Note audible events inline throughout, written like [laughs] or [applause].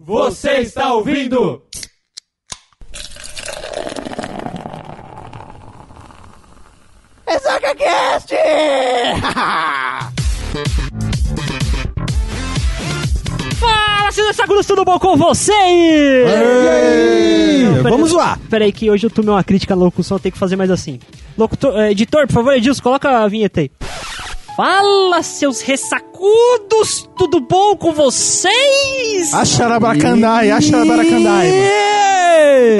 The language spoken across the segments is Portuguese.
Você está ouvindo? Ressaca Cast! [laughs] Fala, seus sacudos, tudo bom com vocês? Vamos lá! Peraí que hoje eu tomei uma crítica na locução, tem que fazer mais assim. Locutor, eh, editor, por favor, Edilson, coloca a vinheta aí. Fala, seus ressacudos, tudo bom com vocês? Axarabaracandai, axarabaracandai.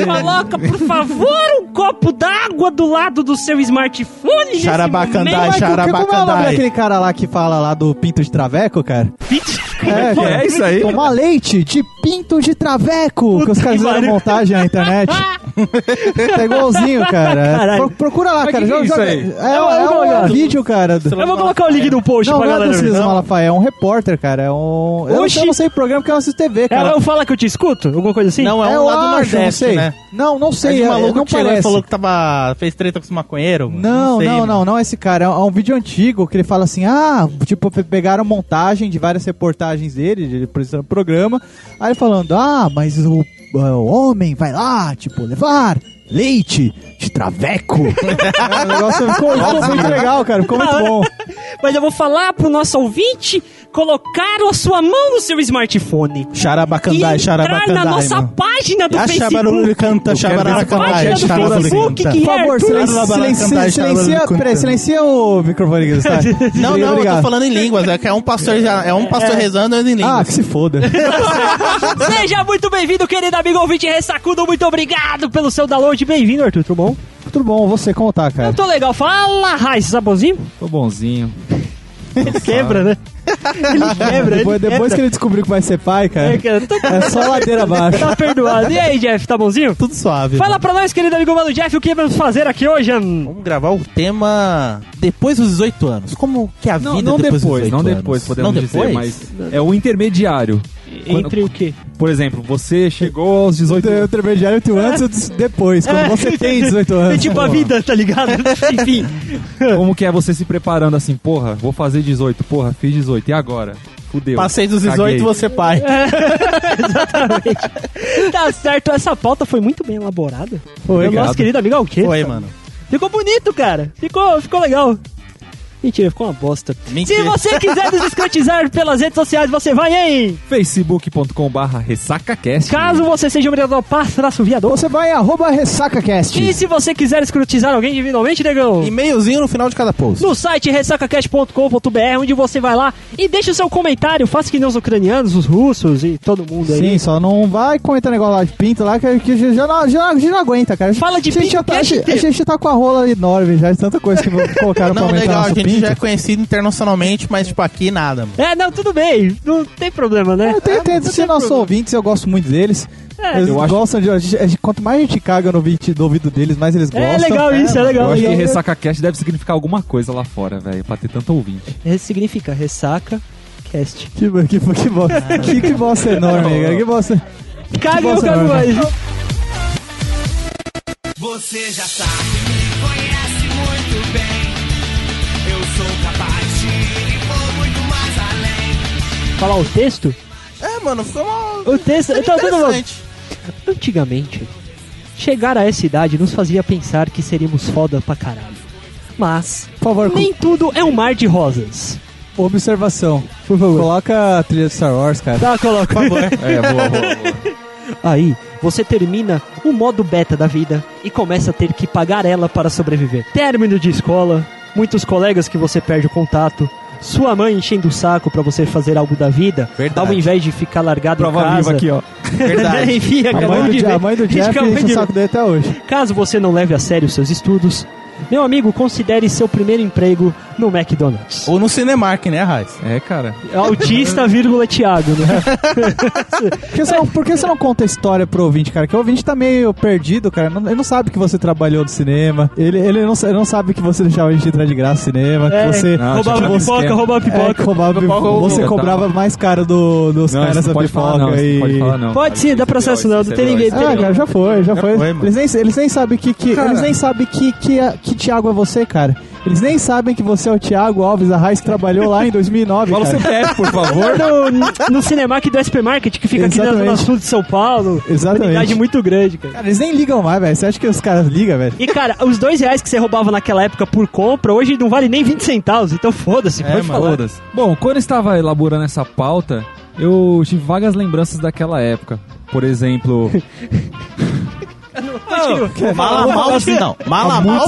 Coloca, por favor, um copo d'água do lado do seu smartphone Xarabacandai, momento. xara- Como é Xarabacandai. daquele cara lá que fala lá do pinto de traveco, cara? É, que é isso aí? Tomar leite de pinto de traveco, que os caras fizeram montagem na internet. [laughs] é [laughs] igualzinho, cara. Caralho. Pro- procura lá, Mas cara. que que é Joga- isso joga- aí? É, é vou um vídeo, cara. do- Eu vou colocar o link no post Não, pra não é do galera. Silas ver. Malafaia, é um repórter, cara. É um. Eu não, Oxi. não sei o programa que eu assisto TV, É, cara. eu falo que eu te escuto? Alguma coisa assim? Não, é um eu lá do Nordeste, não sei. né? Não, não É sei. de um é- maluco não que parece. falou que tava, fez treta com os maconheiros? Não, sei, não, mano. não, não é esse cara. É um vídeo antigo que ele fala assim: ah, tipo, pe- pegaram montagem de várias reportagens dele, de por exemplo, programa. Aí ele falando: ah, mas o, o homem vai lá, tipo, levar leite de traveco. É, [laughs] o negócio ficou, ficou muito legal, cara. Ficou muito bom. Mas eu vou falar pro nosso ouvinte colocar a sua mão no seu smartphone. e Xarabacandai, entrar xarabacandai. na nossa mano. página do Facebook. Axabarulicanta, xabaracandai. Facebook que Por é favor, Arthur. silenci- Xarabacandai, silencia, peraí, silencia o microfone tá? [laughs] Não, não, eu tô falando em línguas. É que é um pastor, já- é um pastor rezando em Ah, línguas. que se foda. [laughs] Seja muito bem-vindo, querido amigo ouvinte ressacudo. Muito obrigado pelo seu download. Bem-vindo, Arthur. Tudo bom? Tudo bom, você, como tá, cara? Eu tô legal. Fala, Raiz, tá bonzinho? Tô bonzinho. Ele quebra, né? Ele [laughs] quebra, Depois, ele depois que quebra. ele descobriu que vai ser pai, cara, É, cara, tá, é só ladeira abaixo. [laughs] tá perdoado. E aí, Jeff, tá bonzinho? Tudo suave. Fala mano. pra nós, querido amigo mano Jeff, o que vamos fazer aqui hoje? Vamos gravar o tema depois dos 18 anos. Como que é a Não, vida não depois, depois, dos 18 não anos? depois, podemos não dizer, depois? mas é o intermediário. Entre o quê? Por exemplo, você chegou aos 18 O anos. intermediário o antes depois, quando É. você tem 18 [laughs] anos. É tipo a vida, tá ligado? [laughs] Enfim. Como que é você se preparando assim, porra, vou fazer 18, porra, fiz 18, e agora? Fudeu. Passei dos 18, Caguei. você pai. [laughs] Exatamente. Tá certo, essa pauta foi muito bem elaborada. Foi, Meu nosso querido amigo Alquete. Foi, mano. Ficou bonito, cara. Ficou, ficou legal. Mentira, ficou uma bosta. Mentira. Se você quiser nos escrotizar [laughs] pelas redes sociais, você vai em. facebook.com barra ressacacast. Caso você seja um vereador pastraço viador. Você vai em arroba ressacacast. E se você quiser escrotizar alguém individualmente, negão? E-mailzinho no final de cada post. No site ressacacast.com.br, onde você vai lá e deixa o seu comentário. Faça que nem os ucranianos, os russos e todo mundo aí. Sim, só não vai comentar negócio lá de pinto lá, que, que já, não, já, já não aguenta, cara. Fala de a gente, pinto tá, a, gente, a gente tá com a rola enorme já, de tanta coisa que [laughs] colocaram pra Não, aumentar legal, já é conhecido internacionalmente, mas tipo aqui nada, mano. É, não, tudo bem. Não tem problema, né? Eu tenho, tenho, se nossos ouvintes, eu gosto muito deles. É, eles eu acho- gostam de, a gente- a gente- Quanto mais a gente caga no, ouvido- no ouvido deles, mais eles gostam. É legal isso, é legal. Eu acho que legal. ressacacast deve significar alguma coisa lá fora, velho, pra ter tanto ouvinte. Esse significa ressaca cast. Que, que, que, bosta, que, que bosta enorme, cara. Que bosta. Caga, eu cago mais. Você já sabe, me conhece muito bem. Falar o texto? É, mano, foi uma. O texto. foi Então, tudo interessante. Antigamente, chegar a essa idade nos fazia pensar que seríamos foda pra caralho. Mas, Por favor, nem tudo é um mar de rosas. observação. Por favor. Coloca a trilha de Star Wars, cara. Tá, coloca. Por favor. [laughs] É, boa, boa, boa. Aí, você termina o modo beta da vida e começa a ter que pagar ela para sobreviver. Término de escola, muitos colegas que você perde o contato, sua mãe enchendo o saco pra você fazer algo da vida, Verdade. ao invés de ficar largado em Prova casa. viva aqui, ó. [laughs] Verdade. Enfim, A mãe, do, de a mãe do Jeff enche de o saco dele até hoje. Caso você não leve a sério os seus estudos, meu amigo, considere seu primeiro emprego no McDonald's. Ou no Cinemark, né, Raiz? É, cara. Autista, vírgula, Thiago, né? Por que, você não, por que você não conta a história pro ouvinte, cara? Que o ouvinte tá meio perdido, cara. Não- ele não sabe que você trabalhou no cinema. Ele, ele, não, ele não sabe que você deixava a gente entrar de graça no cinema. É, que você. Não, roubava pipoca, roubava É, pipoca. que roubava, Pipoca, você cobrava tava- mais caro do, dos Não, caras da pipoca. falar, não. E... não pode falar, não. Pode sim, dá processo não, não tem ninguém. Ah, cara, já foi, já, foi. foi, mano. eles, nem, eles nem sabem que, que eles nem sabem que, que, que Thiago é você, cara. Eles nem sabem que você é o Thiago Alves Arraes que trabalhou lá em 2009, Fala o cara. CPF, por favor. [laughs] No, no Cinemark do SP Market, que fica aqui na Zona Exatamente. Sul de São Paulo. Exatamente. Unidade muito grande, cara. Cara, eles nem ligam mais, velho. Você acha que os caras ligam, velho? E, cara, os dois reais que você roubava naquela época por compra, hoje não vale nem 20 centavos. Então foda-se, pode falar. Foda-se. Bom, quando eu estava elaborando essa pauta, eu tive vagas lembranças daquela época. Por exemplo, [laughs] Mala mal assim, não. Mala mal.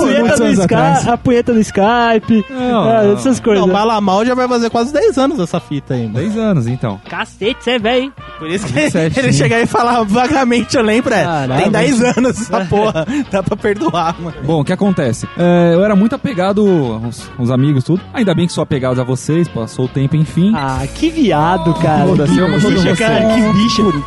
atrás. a punheta no Skype, Não, ah, não. essas coisas. Não, mala mal já vai fazer quase 10 anos essa fita aí, mano. 10 anos, então. Cacete, você é velho, hein? Por isso que 27, [laughs] ele sim. chegar aí e falar vagamente, eu lembro, é. Tem 10 anos essa porra. [laughs] Dá pra perdoar, mano. Bom, o que acontece? É, eu era muito apegado aos, aos amigos, tudo. Ainda bem que sou apegado a vocês, passou o tempo, enfim. Ah, que viado, cara. Foda-se, que eu bicha, cara, que bicho.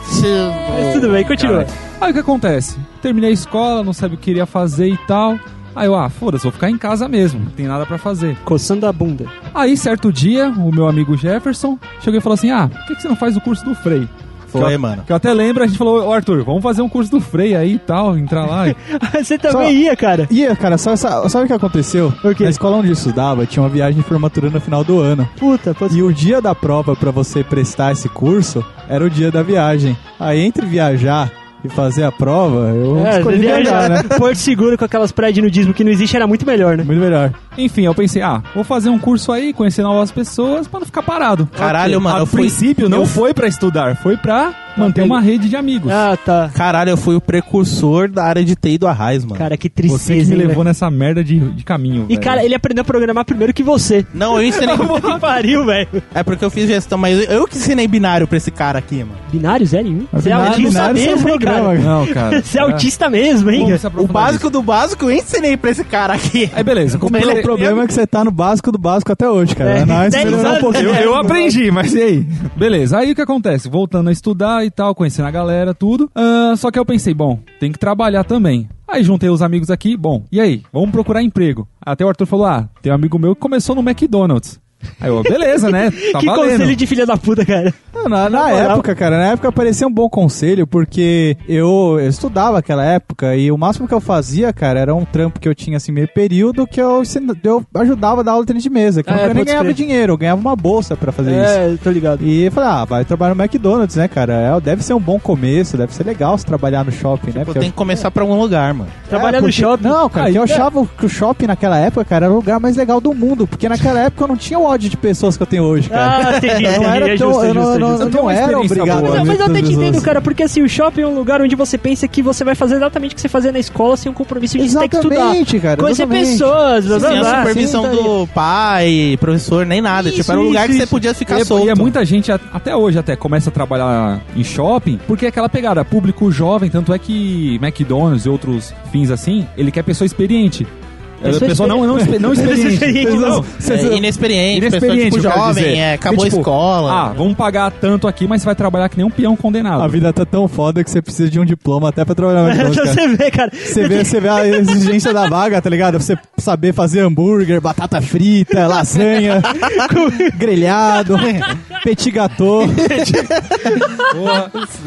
Mas tudo bem, continua. Aí o que acontece? Terminei a escola, não sabia o que queria fazer e tal. Aí eu, ah, foda-se, vou ficar em casa mesmo, não tem nada pra fazer. Coçando a bunda. Aí, certo dia, o meu amigo Jefferson chegou e falou assim: Ah, por que, que você não faz o curso do Frei? Foi, que eu, mano. Que eu até lembro, a gente falou, ô Arthur, vamos fazer um curso do Frei aí e tal, entrar lá. [laughs] Você também Só- ia, cara. Ia, cara, só, essa- sabe o que aconteceu? O quê? Na escola onde eu estudava, tinha uma viagem de formatura no final do ano. Puta, pode E o dia da prova pra você prestar esse curso era o dia da viagem. Aí entre viajar e fazer a prova, eu É, escolhi viajar, né? [laughs] Porto Seguro com aquelas praias de nudismo que não existe era muito melhor, né? Muito melhor. Enfim, eu pensei, ah, vou fazer um curso aí, conhecer novas pessoas pra não ficar parado. Caralho, mano, A eu fui- princípio não eu- foi pra estudar, foi pra manter uma rede de amigos. Ah, tá. Caralho, eu fui o precursor da área de TI do Arraiz, mano. Cara, que Você que tristeza, me hein, levou velho? nessa merda de, de caminho. E, velho. cara, ele aprendeu a programar primeiro que você. Não, eu ensinei. [laughs] que pariu, velho. é porque eu fiz gestão, mas eu que ensinei binário pra esse cara aqui, mano. Binário, zero e um? Você é Binário- autista binário mesmo, hein, cara? Não, cara. [laughs] Você é autista mesmo, hein? O básico do básico eu ensinei pra esse cara aqui. Aí beleza, O pro- problema é que você tá no básico do básico até hoje, cara. É, Nós 10 melhorou um anos, pouquinho. Eu, eu aprendi, mas e aí? Beleza, aí o que acontece? Voltando a estudar e tal, conhecendo a galera, tudo. Ah, só que eu pensei, bom, tem que trabalhar também. Aí juntei os amigos aqui, bom, e aí? Vamos procurar emprego. Até o Arthur falou, ah, tem um amigo meu que começou no McDonald's. Aí eu, beleza, né? [laughs] Tá que valendo. conselho de filha da puta, cara. Não, Na, na época, cara, na época parecia um bom conselho, porque eu, eu estudava aquela época e o máximo que eu fazia, cara, era um trampo que eu tinha assim meio período que eu, eu ajudava a dar aula de tênis de mesa, que Ah, eu é, nem ganhava crer. dinheiro, eu ganhava uma bolsa pra fazer isso. É, tô ligado. E eu falei, ah, vai trabalhar no McDonald's, né, cara? É, deve ser um bom começo, deve ser legal se trabalhar no shopping, né? Eu Porque tenho que começar pra algum lugar, mano. Trabalhar É, no porque- shopping. Não, cara, Aí, que eu é. achava que o shopping naquela época, cara, era o lugar mais legal do mundo. Porque naquela época eu não tinha o ódio de pessoas que eu tenho hoje, cara. Ah, entendi, Eu não era É tão, justo, é eu não, justo, é não- justo. eu Tem não era obrigado boa. Não, mas eu até te entendo, cara, porque assim, o shopping é um lugar onde você pensa que você vai fazer exatamente o que você fazia na escola sem um compromisso de ter que estudar. Exatamente, cara. Conhecer exatamente. pessoas, blá, blá, Sem a supervisão assim, tá do pai, professor, nem nada. Isso, tipo, era um lugar isso, que você podia ficar E solto. E é muita gente, até hoje até, começa a trabalhar em shopping, porque é aquela pegada, público jovem, tanto é que McDonald's e outros fins assim, ele quer pessoa experiente. É, Pessoa pessoa não, não, não [laughs] experiente. Não. É, inexperiente, Inexperiente, pessoa tipo jovem, é, acabou Que, tipo, a escola. Ah, vamos pagar tanto aqui, mas você vai trabalhar que nem um peão condenado. A vida tá tão foda que você precisa de um diploma até pra trabalhar [laughs] cara. Você vê, cara. Você vê, você vê a [laughs] exigência da vaga, tá ligado? Você saber fazer hambúrguer, batata frita, lasanha, grelhado, petit gâteau.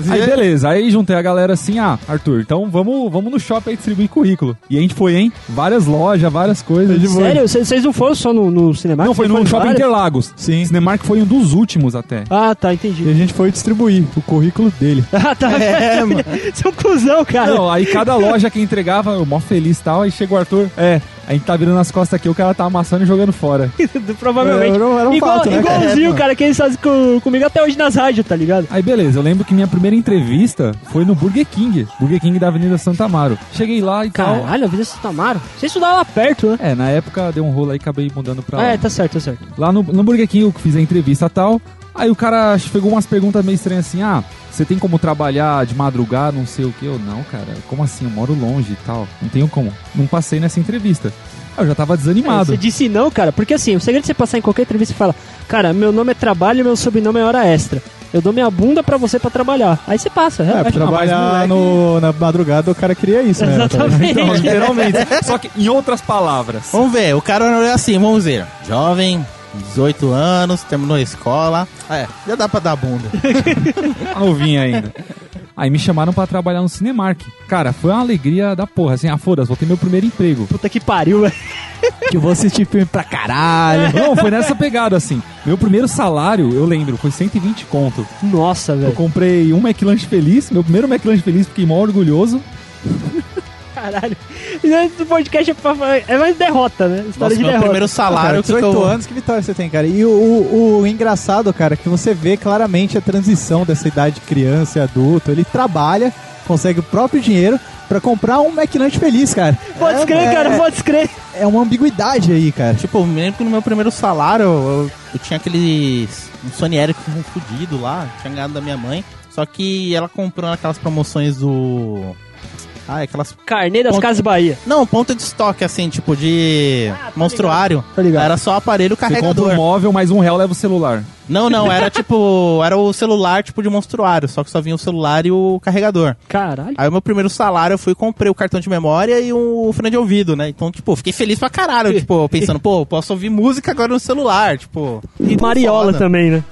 Aí beleza, aí juntei a galera assim, ah, Arthur, então vamos, vamos no shopping aí distribuir currículo. E a gente foi, hein? Várias lojas, várias coisas. Sério? Vocês não foram só no, no cinema? Não, foi no shopping? Interlagos. Sim. Cinemark foi um dos últimos até. Ah, tá, E entendi. a gente foi distribuir o currículo dele. [laughs] Ah, tá. É, [laughs] mano. Você é um cuzão, cara. Não, aí cada loja que entregava, eu mó feliz e tal, aí chegou o Arthur, é, a gente tá virando as costas aqui, o cara tá amassando e jogando fora. [laughs] Provavelmente. É, era um- era um Igual, fato, né, igualzinho, É, cara, que eles fazem com- comigo até hoje nas rádios, tá ligado? Aí beleza, eu lembro que minha primeira entrevista foi no Burger King, Burger King da Avenida Santa Amaro. Cheguei lá e tal. Caralho, a vida de Santa Amaro. Você estudava lá perto, né? É, na época deu um rolo aí, acabei mudando pra Ah, lá. é, tá certo, tá certo. Lá no, no Burger King eu fiz a entrevista e tal. Aí o cara pegou umas perguntas meio estranhas assim: ah, você tem como trabalhar de madrugada, não sei o que? Eu, não, cara, como assim? Eu moro longe e tal. Não tenho como. Não passei nessa entrevista. Eu já tava É, desanimado. você disse não, cara, porque assim, o segredo de você passar em qualquer entrevista e fala, cara, meu nome é trabalho e meu sobrenome é hora extra. Eu dou minha bunda pra você pra trabalhar. Aí você passa, É, pra trabalhar no, na madrugada o cara queria isso, né? Exatamente. Então, [laughs] literalmente. [laughs] Só que em outras palavras. Vamos ver, o cara olhou assim, vamos ver. Jovem, 18 anos, terminou a escola. É, já dá pra dar bunda. [laughs] Tá novinho ainda. Aí me chamaram pra trabalhar no Cinemark. Cara, foi uma alegria da porra, assim, ah, foda-se, vou ter meu primeiro emprego. Puta que pariu, velho. [laughs] Que eu vou assistir filme pra caralho. Não, foi nessa pegada, assim. Meu primeiro salário, eu lembro, foi 120 conto. Nossa, Eu velho. comprei um McLanche feliz, meu primeiro McLanche feliz, fiquei mó orgulhoso. Caralho. E esse podcast é, pra- é mais derrota, né? História Nossa, de meu derrota. primeiro salário cara, que 18 eu... anos, que vitória você tem, cara. E o, o- o engraçado, cara, é que você vê claramente a transição dessa idade de criança e adulto. Ele trabalha, consegue o próprio dinheiro pra comprar um McLanche feliz, cara. Pode É- crer, é, cara, pode crer. É uma ambiguidade aí, cara. Tipo, eu me lembro que no meu primeiro salário eu, eu tinha aqueles. um Sony Ericsson fudido lá, tinha ganhado da minha mãe. Só que ela comprou naquelas promoções do. Ah, aquelas. Carnê das Ponto- Casas Bahia. Não, ponto de estoque, assim, tipo de. Ah, tá monstruário. Tá ligado. Era só aparelho Você compra carregador. um móvel, mais um real leva o celular. Não, não, era tipo. Era o celular tipo de monstruário, só que só vinha o celular e o carregador. Caralho. Aí o meu primeiro salário eu fui e comprei o cartão de memória e o fone de ouvido, né? Então, tipo, fiquei feliz pra caralho, [laughs] tipo, pensando, pô, posso ouvir música agora no celular, tipo. E Mariola foda. também, né?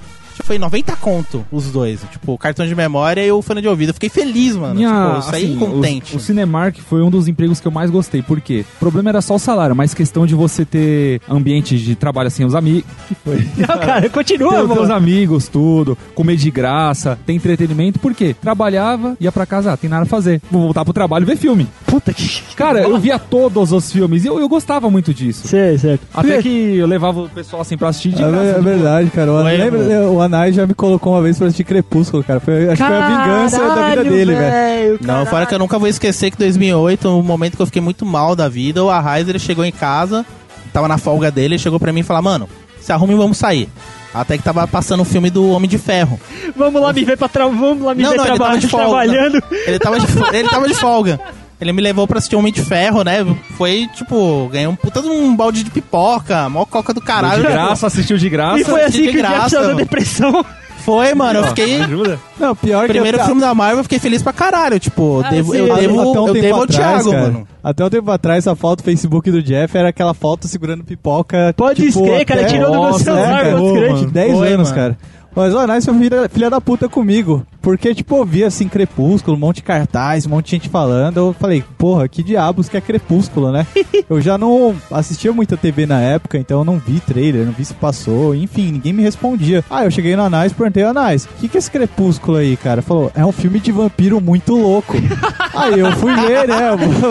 Foi 90 conto os dois, tipo, o cartão de memória e o fone de ouvido. Eu fiquei feliz, mano. tipo, eu saí assim, contente. O, o Cinemark foi um dos empregos que eu mais gostei. Por quê? O problema era só o salário, mas questão de você ter ambiente de trabalho assim, os amigos. que foi? [laughs] Não, cara, continua, ter os mano. amigos, tudo, comer de graça, ter entretenimento, por quê? Trabalhava, ia pra casa, ah, tem nada a fazer. Vou voltar pro trabalho e ver filme. Puta que. Cara, eu via todos os filmes e eu, eu gostava muito disso. Sei, certo. Até que eu levava o pessoal assim pra assistir de É, graça. é boa. verdade, cara. O, Foi, lembra, mano. o Anai já me colocou uma vez pra assistir Crepúsculo, cara. Foi, acho que foi a vingança da vida Caralho, dele, velho. Não, fora que eu nunca vou esquecer que 2008, o momento que eu fiquei muito mal da vida, o Arraiz, ele chegou em casa, tava na folga dele, ele chegou pra mim e falou, mano, se arrume e vamos sair. Até que tava passando o filme do Homem de Ferro. Vamos lá me ver pra tra... Vamos lá me Não, ver não, ele traba- tava de folga. trabalhando. Ele tava de, ele tava de folga. [laughs] Ele me levou pra assistir Homem de Ferro, né? Foi, tipo, ganhei um puta de um balde de pipoca, mó coca do caralho. De graça, assistiu de graça. E foi assim de que o graça, mano. depressão. Foi, mano, eu fiquei... Ajuda? Não, pior Primeiro que eu, filme da Marvel, eu fiquei feliz pra caralho. Tipo, Ah, devo, eu devo, até um eu devo ao Thiago, cara, mano. Até um tempo atrás, a foto do Facebook do Jeff era aquela foto segurando pipoca. Pode tipo, escrever, cara. Tirou do meu celular, é, cara. pode Pô, escrever. mano. 10 Foi, anos, mano. cara. Mas o Anais foi filha, filha da puta comigo. Porque, tipo, eu via assim, Crepúsculo, um monte de cartaz, um monte de gente falando. Eu falei, porra, que diabos que é Crepúsculo, né? [laughs] eu já não assistia muita TV na época, então eu não vi trailer, não vi se passou, enfim, ninguém me respondia. Aí eu cheguei no Anais e perguntei, Anais, o que, que é esse Crepúsculo aí, cara? Falou, é um filme de vampiro muito louco. [laughs] aí eu fui ver, né?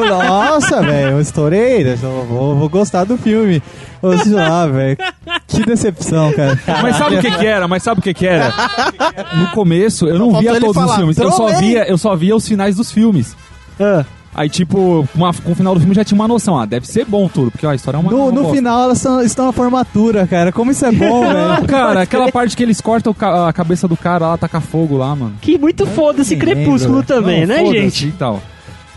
Nossa, velho, eu estourei, né? Vou, vou gostar do filme. Ô, sei lá, velho. Que decepção, cara. Mas sabe o que que era? Mas sabe o que que era? No começo, eu não via todos os filmes. Eu só via, eu só via os finais dos filmes. Ah, Aí, tipo, uma- com o final do filme já tinha uma noção. Ah, deve ser bom tudo, porque ó, a história é uma. No, uma no final elas são- estão na formatura, cara. Como isso é bom, velho. [laughs] cara, aquela parte que eles cortam ca- a cabeça do cara lá, taca fogo lá, mano. que muito foda-se nem Crepúsculo também, Não, né, gente? E tal.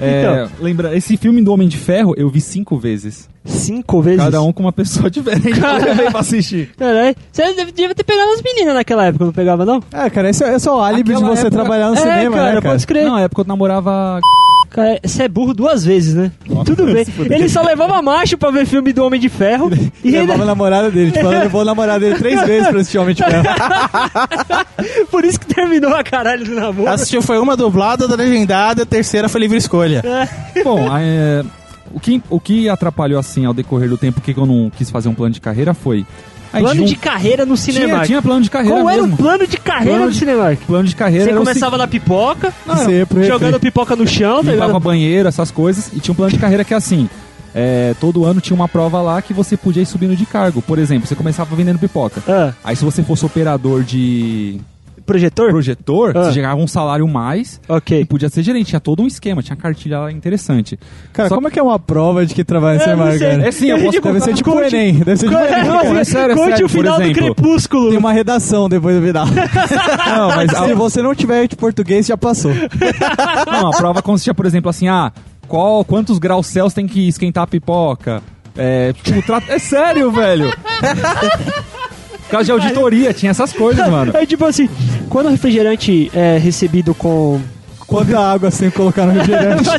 É, lembra, esse filme do Homem de Ferro eu vi cinco vezes. Cinco vezes. Cada um com uma pessoa [laughs] diferente. Eu levei pra assistir. Caralho. Você devia ter pegado as meninas naquela época, não pegava, não? É, cara, esse é, esse é o álibi de Aquela você época- trabalhar no é, cinema, cara, né, cara? pode crer. Não, na época eu namorava. [laughs] Cara, você é burro duas vezes, né? Tudo bem. Ele só levava macho pra ver filme do Homem de Ferro. e Levava ainda... a namorada dele. Tipo, ela levou a namorada dele três [laughs] vezes pra assistir Homem de Ferro. [laughs] Por isso que terminou a caralho do namoro. Assistiu foi uma dublada, outra legendada, a terceira foi livre escolha. Bom, é, o, que, o que atrapalhou assim ao decorrer do tempo que eu não quis fazer um plano de carreira foi. Plano de carreira no tinha, Cinemark. tinha plano de carreira Qual era o plano de carreira Plano no Cinemark? plano de carreira Você começava na pipoca, jogando pipoca no chão, tá ligado? banheiro, essas coisas, e tinha um plano de carreira que é assim. é, todo ano tinha uma prova lá que você podia ir subindo de cargo. Por exemplo, você começava vendendo pipoca. Ah, Aí se você fosse operador de projetor? projetor, Ah. você chegava um salário mais e Ok. podia ser gerente. Tinha todo um esquema, tinha cartilha lá interessante. Cara, Só- como é que é uma prova de que trabalha É, sei. cara? É sim, eu [laughs] posso Deve ser tipo o Enem. Deve ser tipo o Enem. Não, é sério, é Conte sério, o final do. Crepúsculo. Tem uma redação depois do final. [laughs] Não, mas Se você não tiver de português, já passou. [laughs] não, a prova consistia, por exemplo, assim, ah, qual, quantos graus Celsius tem que esquentar a pipoca? É, tipo, tra- é sério, velho. Caso de auditoria, tinha essas coisas, mano. É tipo assim, quando o refrigerante é recebido com. Quanta água você tem que colocar no [laughs] refrigerante?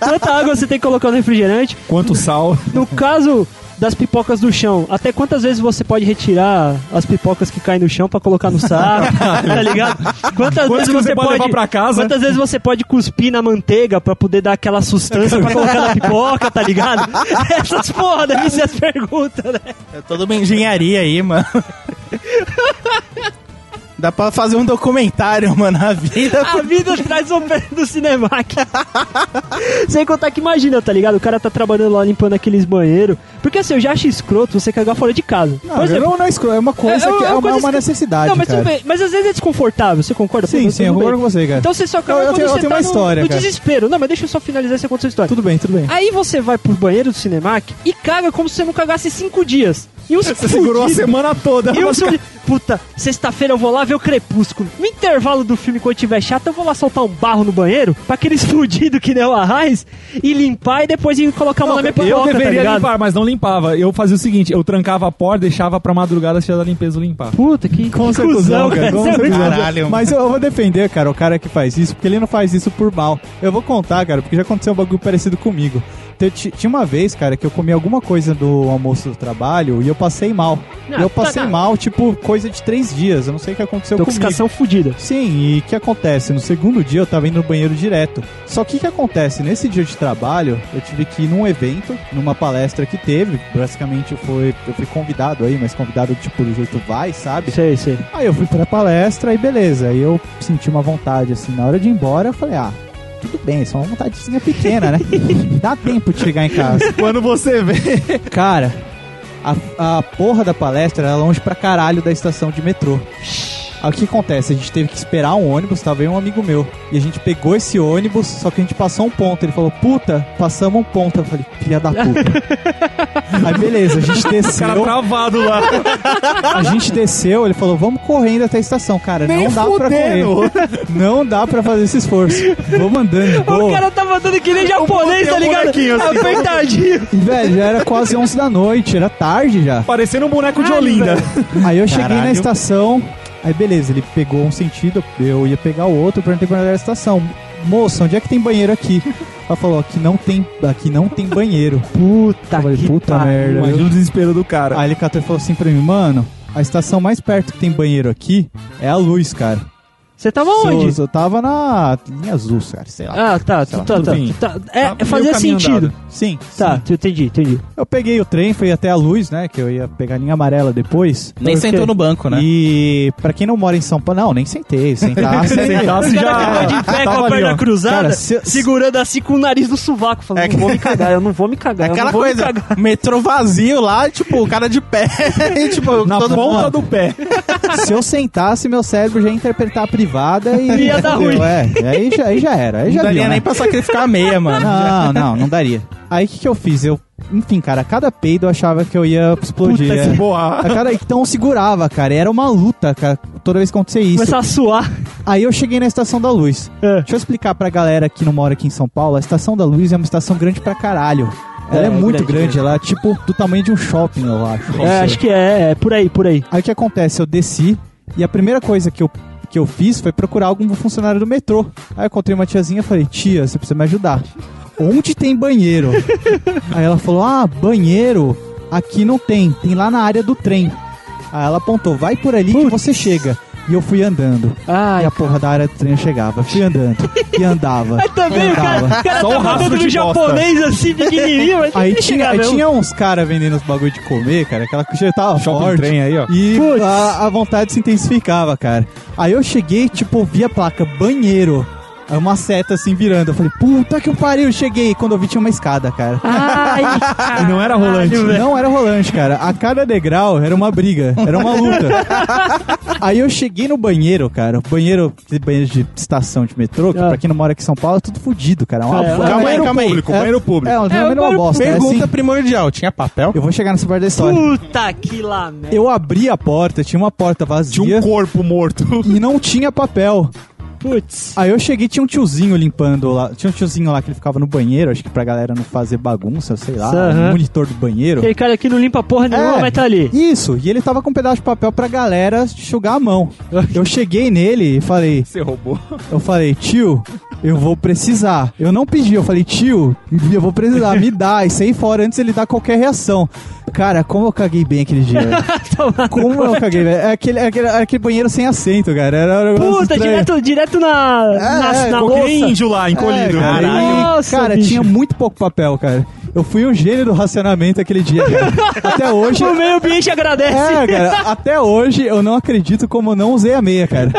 Quanta água você tem que colocar no refrigerante? Quanto sal. No caso, das pipocas do chão. Até quantas vezes você pode retirar as pipocas que caem no chão pra colocar no saco? [laughs] tá ligado? Quantas Quantas vezes você você pode levar pra casa? Quantas vezes você pode cuspir na manteiga pra poder dar aquela sustância pra colocar na pipoca, tá ligado? [laughs] Essas porra, deve ser as perguntas, né? É toda uma engenharia aí, mano. [laughs] Dá pra fazer um documentário, [laughs] mano, a vida. A vida traz o pé do Cinemac. [laughs] Sem contar que imagina, tá ligado? O cara tá trabalhando lá limpando aqueles banheiros. Porque assim, eu já acho escroto você cagar fora de casa. Não, não, não é escuro, é uma coisa que é, uma, coisa uma escro- necessidade, Não, mas, cara. tudo bem. mas às vezes é desconfortável, você concorda? Sim, Pô, sim, eu concordo com você, cara. Então você só caga Eu- eu tenho- eu tenho tá uma no- história, no cara. desespero. Não, mas deixa eu só finalizar essa conta sua história. Tudo bem, tudo bem. Aí você vai pro banheiro do Cinemac e caga como se você não cagasse cinco dias. E os [laughs] Você segurou a semana toda. E de... Puta, sexta-feira eu vou lá ver o Crepúsculo. No intervalo do filme, quando tiver chato, eu vou lá soltar um barro no banheiro pra aqueles [laughs] fudidos que nem o Arraiz e limpar e depois ir colocar uma na minha Eu tá deveria ligado? limpar, mas não limpava. Eu fazia o seguinte, eu trancava a porta, deixava pra madrugada cheia da limpeza limpar. Puta, que, Com cuzão, cara. Com é. Caralho, Mas eu, vou defender, cara, o cara que faz isso, porque ele não faz isso por mal. Eu vou contar, cara, porque já aconteceu um bagulho parecido comigo. Tinha uma vez, cara, que eu comi alguma coisa do almoço do trabalho e eu passei mal. Não, eu tá, passei tá. mal, tipo, coisa de três dias. Eu não sei o que aconteceu comigo. Intoxicação fudida. Sim, e o que acontece? No segundo dia eu tava indo no banheiro direto. Só que o que acontece? Nesse dia de trabalho, eu tive que ir num evento, numa palestra que teve. Basicamente foi. Eu fui convidado aí, mas convidado tipo do jeito vai, sabe? Sei, sei. Aí eu fui pra palestra e beleza. Aí eu senti uma vontade, assim, na hora de ir embora, eu falei, ah, tudo bem, só uma vontadezinha pequena, né? [laughs] Dá tempo de chegar em casa. Quando você vê... Cara, a, a porra da palestra era longe pra caralho da estação de metrô. Aí o que acontece? A gente teve que esperar um ônibus, tava aí um amigo meu. E a gente pegou esse ônibus, só que a gente passou um ponto. Ele falou, puta, passamos um ponto. Eu falei, filha da puta. [laughs] aí beleza, a gente O cara desceu. travado lá. A gente desceu, ele falou, vamos correndo até a estação. Cara, não dá pra correr. Não dá pra fazer esse esforço. Vamos andando O cara tá mandando que nem japonês, tá ligado? assim. Apertadinho. E, velho, já era quase 11 da noite, era tarde já. Parecendo um boneco de Caralho, Olinda. Aí eu cheguei na Caralho. estação, aí beleza, ele pegou um sentido, eu ia pegar o outro, eu perguntei pra ele era a estação. Moça, onde é que tem banheiro aqui? Ela falou, aqui não tem, aqui não tem banheiro. [laughs] Puta Eu falei, que puta pariu. merda. Imagina o desespero do cara. Aí ele catou e falou assim pra mim, mano, a estação mais perto que tem banheiro aqui é a luz, cara. Você tava onde? Eu, tava na linha azul, cara, sei lá. Ah, tá, Sei lá, tá, tá, tá. Tá É, meio fazia sentido. andado. Sim, Tá, sim. entendi, entendi. Eu peguei o trem, fui até a luz, né, que eu ia pegar a linha amarela depois. Nem Porque- sentou no banco, né? E pra quem não mora em São Paulo, não, nem sentei, Sentasse [laughs] cara já... ficou de pé com tava a perna ó. cruzada, Cara, se- segurando assim com o nariz no sovaco, falando, É não vou me cagar, eu não vou me cagar, Aquela não vou coisa, me cagar. metrô vazio lá, tipo, o cara de pé. [laughs] tipo, Na ponta do pé. [laughs] Se eu sentasse, meu cérebro já ia interpretar a privada e. [laughs] Ia dar ruim. É, aí já, aí já era. Aí Não já daria viu, né? nem pra sacrificar a meia, mano. Não, não, não daria. Aí o que, que eu fiz? Eu, enfim, cara, a cada peido eu achava que eu ia explodir. Puta é. que porra. A cara, então eu segurava, cara. Era uma luta, cara, toda vez que acontecia isso. Começar a suar. Aí eu cheguei na Estação da Luz. É. Deixa eu explicar pra galera que não mora aqui em São Paulo. A Estação da Luz é uma estação grande pra caralho. Ela é, É, muito grande, grande, ela é tipo do tamanho de um shopping, eu acho. É, acho que é, é, por aí, por aí. Aí o que acontece? Eu desci e a primeira coisa que eu, que eu fiz foi procurar algum funcionário do metrô. Aí eu encontrei uma tiazinha e falei, tia, você precisa me ajudar. Onde tem banheiro? [laughs] Aí ela falou, ah, banheiro aqui não tem, tem lá na área do trem. Aí ela apontou, vai por ali que você chega. E eu fui andando. Ai, E a porra da área do trem chegava. Fui andando. E andava. [laughs] Aí também e o cara, andava. o cara Só bosta. japonês assim, pequenininho, mas Aí tinha, aí tinha uns caras vendendo os bagulho de comer, cara. Aquela coisa já tava Shopping forte. trem aí, ó. E a, a vontade se intensificava, cara. Aí eu cheguei, tipo, vi a placa banheiro. Aí uma seta assim virando. Eu falei, puta que o pariu, cheguei. Quando eu vi tinha uma escada, cara. Ai, [laughs] E não era rolante. velho. Não era rolante, cara. A cada degrau era uma briga, era uma luta. [laughs] Aí eu cheguei no banheiro, cara. Banheiro, banheiro de estação de metrô, que Ah. pra quem não mora aqui em São Paulo é tudo fodido, cara. É uma, É, é calma aí, banheiro calma aí. Público, É. banheiro público. É, um É, banheiro uma banheiro bosta. é Pergunta assim. primordial: tinha papel? Eu vou chegar nessa parte da história. Puta que lá, merda. Eu abri a porta, tinha uma porta vazia Tinha um corpo morto. e não tinha papel. Putz. Aí eu cheguei, tinha um tiozinho limpando lá. Tinha um tiozinho lá que ele ficava no banheiro, acho que pra galera não fazer bagunça, sei lá, Aham. um monitor do banheiro. Aquele cara que não limpa porra nenhuma, É. mas tá ali. Isso, e ele tava com um pedaço de papel pra galera enxugar a mão. Eu cheguei nele e falei, Você roubou. eu falei, tio, eu vou precisar. Eu não pedi, eu falei, tio, eu vou precisar, me dá. E saí fora antes ele dar qualquer reação. Cara, como eu caguei bem aquele dia. [laughs] como eu caguei, velho. É aquele, é aquele, é aquele banheiro sem assento, cara. Era, era um negócio Puta, estranho. direto, direto na, na, é, na louça. Índio lá, encolhido. É, cara, Caralho. Nossa, cara bicho. tinha muito pouco papel, cara. Eu fui um gênio do racionamento aquele dia, cara. Até hoje. O meio ambiente agradece. É, cara, até hoje eu não acredito como eu não usei a meia, cara.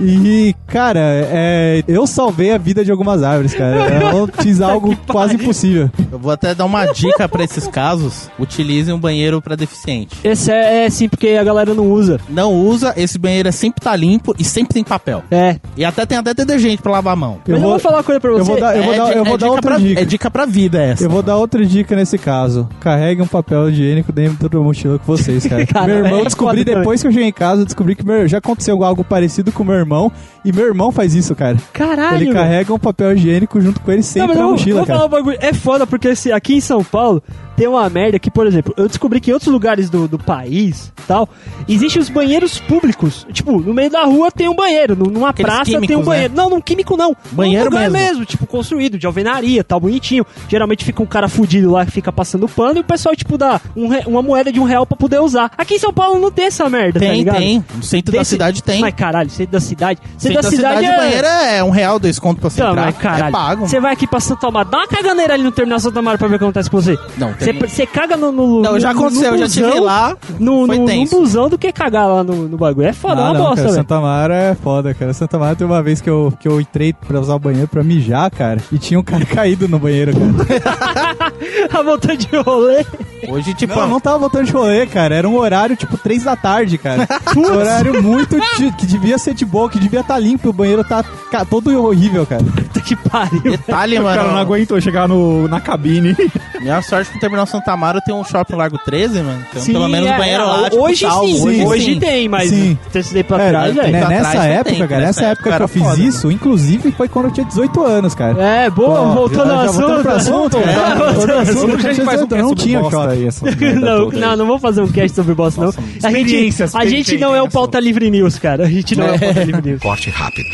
E, cara, é, eu salvei a vida de algumas árvores, cara. Eu [laughs] fiz algo quase impossível. Eu vou até dar uma dica pra esses casos. Utilizem um banheiro pra deficiente. Esse é, é sim, porque a galera não usa. Não usa, esse banheiro é sempre tá limpo e sempre tem papel. É. E até tem até detergente pra lavar a mão. Mas eu vou falar uma coisa pra você. eu vou dar, eu vou É dar, di- eu vou é dar dica outra pra, dica. É dica pra vida essa. Eu vou dar outra dica nesse caso. Carregue um papel higiênico dentro da mochila com vocês, cara. [laughs] Cara, meu irmão é descobri depois que eu cheguei em casa, eu descobri que meu- já aconteceu algo parecido com meu irmão. E meu irmão faz isso, cara. Caralho. ele carrega um papel higiênico junto com ele Não, sempre mas na eu mochila, vou cara. falar um bagulho. É foda porque esse- aqui em São Paulo tem uma merda que, por exemplo, eu descobri que em outros lugares do, do país tal, existem os banheiros públicos. Tipo, no meio da rua tem um banheiro, nu- numa Aqueles praça tem um químicos, banheiro. Não, num químico não. Banheiro lugar mesmo. tipo, construído, de alvenaria, tal, bonitinho. Geralmente fica um cara fudido lá que fica passando pano e o pessoal, tipo, dá um re- uma moeda de um real pra poder usar. Aqui em São Paulo não tem essa merda, tá Tem, ligado? tem. No centro da cidade tem. Mas caralho, centro da cidade. Centro, centro da cidade, o é. banheiro é um real, dois conto pra você Não, entrar. mas caralho. É pago. Você vai aqui pra Santo Amaro, dá uma caganeira ali no terminal Santo Amaro pra ver o que acontece com você. Não, tem- você caga no, no. Não, no- já no- aconteceu, no eu já tive busão, lá. No, foi no, no busão do que cagar lá no, no bagulho. É foda, é Ah, uma não, bosta, cara, velho. Santa Mara é foda, cara. Santa Mara tem uma vez que eu, que eu entrei pra usar o banheiro pra mijar, cara, e tinha um cara [laughs] caído no banheiro, cara. [laughs] A volta de rolê. Hoje, tipo, Não, não tava voltando de rolê, cara. Era um horário, tipo, três da tarde, cara. [laughs] um horário muito... de- que devia ser de boa, que devia estar limpo. O banheiro tá ca- todo horrível, cara. Puta que pariu. detalhe, O cara não mano. aguentou chegar no, na cabine. Minha sorte que no Terminal Santa Amaro tem um shopping Largo 13, mano. Então, Sim, pelo menos é, o banheiro é, lá, tipo, Hoje salvo. sim, Hoje hoje, sim. tem, mas Sim. daí pra É, trás, né, velho. Pra nessa trás não época, tem, cara, nessa nessa época que eu fiz foda. isso, inclusive foi quando eu tinha 18 anos, cara. É, boa, Ó, voltando ao já voltando pro assunto. assunto. É, Voltando ao assunto, Como eu que a gente tinha faz um 18 anos, não tinha aí, [laughs] merda Não, não, não vou fazer um cast sobre bosta, não. A gente, a gente não é o pauta livre news, cara. A gente não é, o pauta livre news.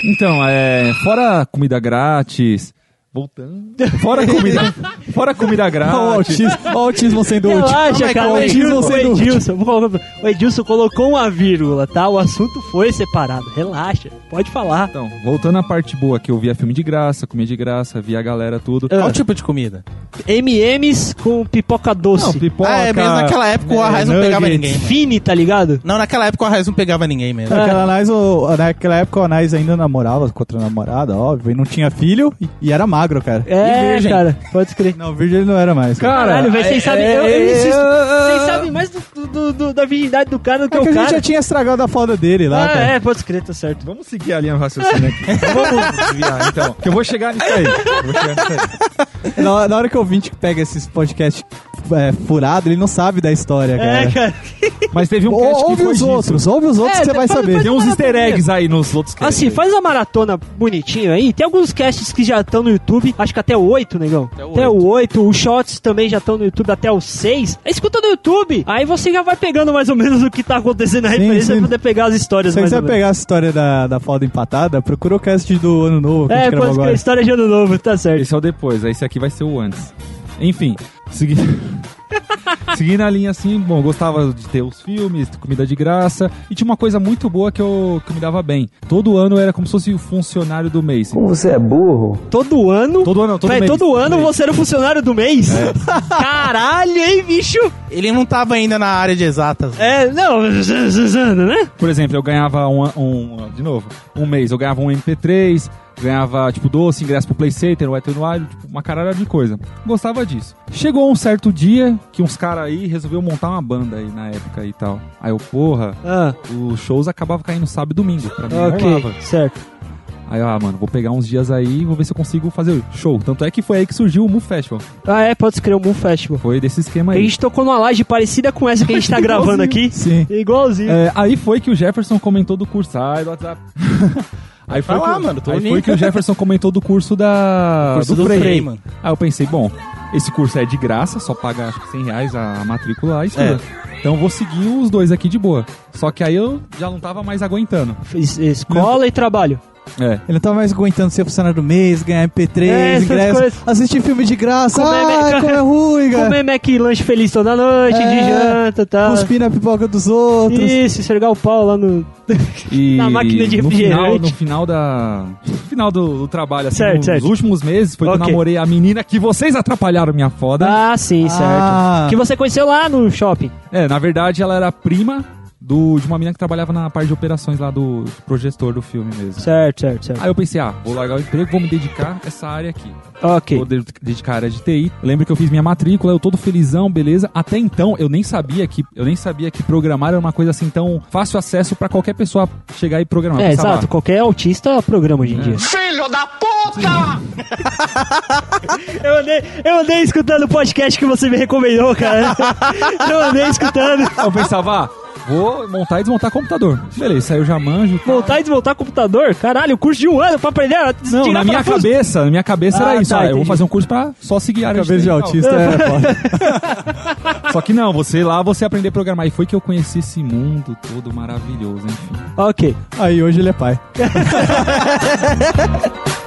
Então, é. Fora comida grátis. Voltando. Fora comida. [laughs] fora comida Olha o grátis. autismo, olha o autismo sendo útil. Relaxa, cara. O o autismo Edilson, o sendo útil? Edilson, colocar- o Edilson colocou uma vírgula, tá? O assunto foi separado. Relaxa, pode falar. Então, voltando à parte boa, que eu via filme de graça, comia de graça, via a galera tudo. Ah. Qual tipo de comida? M&M's com pipoca doce. Não, pipoca. ah, é mesmo naquela época o Arraiz não pegava ninguém. Fini, tá ligado? Não, naquela época o Arraiz não pegava ninguém mesmo. Naquela, Anais, o- naquela época o Anais ainda namorava com outra namorada, óbvio, e não tinha filho e, e era magro, cara. É, cara, pode crer. Não, virgem ele não era mais. Cara. Caralho, velho, vocês é- sabem, eu, eu é- insisto, é- vocês sabem mais do, do- do- da virgindade do cara do que É que o a gente cara. já tinha estragado a foda dele lá, Ah, cara. é, pode crer, tá certo. Vamos seguir a linha do raciocínio aqui. [laughs] Vamos desviar, então. Que eu vou chegar nisso aí. Eu vou chegar nisso aí. [laughs] Na, na hora que o ouvinte pega esses podcasts é, furado, ele não sabe da história, cara. É, cara. Mas teve um Ou- cast que ouve foi os disso. outros, ouve os outros É, que você vai faz- saber. faz- Tem uns easter eggs aí nos outros casts. Assim, faz uma maratona bonitinho aí. Tem alguns casts que já estão no YouTube. Acho que até o 8, negão. Até o Até o 8. Os shots também já estão no YouTube até o 6. Escuta no YouTube. Aí você já vai pegando mais ou menos o que tá acontecendo na Sim, pra poder pegar as histórias Se você menos. pegar a história da, da foda empatada, procura o cast do Ano Novo que a É, pode agora. história de ano novo, tá certo. Esse é o depois, esse aqui vai ser o antes. Enfim, seguindo. [laughs] Seguindo a linha assim, bom, gostava de ter os filmes, comida de graça, e tinha uma coisa muito boa que eu, que me dava bem. Todo ano era como se fosse o funcionário do mês. Todo ano. Todo ano, todo Véi, mês. todo ano mês. você era o funcionário do mês? É. [laughs] Caralho, hein, bicho? Ele não tava ainda na área de exatas. É, não, [laughs] né? Por exemplo, eu ganhava um, um- de novo, um mês, eu ganhava um MP3, ganhava, tipo, doce, ingresso pro PlayStation, o Wild, tipo, uma caralho de coisa. Gostava disso. Chegou um certo dia que uns caras aí resolveu montar uma banda aí na época e tal. Aí eu, porra, Ah, os shows acabavam caindo sábado e domingo. Pra mim não ok, rolava. certo. Aí, ah, mano, vou pegar uns dias aí e vou ver se eu consigo fazer show. Tanto é que foi aí que surgiu o Mu Festival. Ah, é, pode escrever o Moon Festival. Foi desse esquema A aí. gente tocou numa laje parecida com essa que a gente tá [laughs] gravando aqui. Sim. Igualzinho. É, aí foi que o Jefferson comentou do curso. Ai, do WhatsApp. [laughs] Aí foi, lá, que, mano, aí foi que o Jefferson comentou do curso da Curso do. Frei, mano. Aí eu pensei, bom, esse curso é de graça, só paga acho que 100 reais a matrícula lá e estuda. Então eu vou seguir os dois aqui de boa. Só que aí eu já não tava mais aguentando. Es- Escola e trabalho. É. Ele não tava mais aguentando ser funcionário do mês, ganhar MP3, É, ingresso, coisas. assistir filme de graça. Comer me- como é ruim, cara. Comer Mac lanche feliz toda noite, É, de janta e tal. Cuspir na pipoca dos outros. Isso, esfregar o pau lá no. E [laughs] Na máquina de no final, refrigerante. no final da. No final do, do trabalho, assim, Certo, nos certo. últimos meses, foi que eu namorei a menina que vocês atrapalharam minha foda. Ah, sim, certo. Ah. Que você conheceu lá no shopping. É, na verdade, ela era prima do, de uma menina que trabalhava na parte de operações lá do projetor do filme mesmo. Certo, certo, certo. Aí eu pensei, ah, vou largar o emprego, vou me dedicar a essa área aqui. Ok. Vou de- dedicar a área de TI. Lembro que eu fiz minha matrícula, eu todo felizão, beleza. Até então, eu nem sabia que eu nem sabia que programar era uma coisa assim tão fácil acesso pra qualquer pessoa chegar e programar. É, pensava, exato. Qualquer autista programa hoje em dia. Filho da puta! [laughs] Eu andei, eu andei escutando o podcast que você me recomendou, cara. [laughs] eu andei escutando. Eu pensava, ah, vou montar e desmontar computador. Beleza, saiu já manjo. tal. Voltar e desmontar computador? Caralho, curso de um ano pra aprender a Não, na minha parafuso. cabeça, na minha cabeça Ah, era isso. tá, ah, eu vou fazer um curso pra só seguir a área Cabeça de autista é. [laughs] Só que não, você lá, você aprender a programar. E foi que eu conheci esse mundo todo maravilhoso, enfim. Ok. Aí hoje ele é pai. [laughs]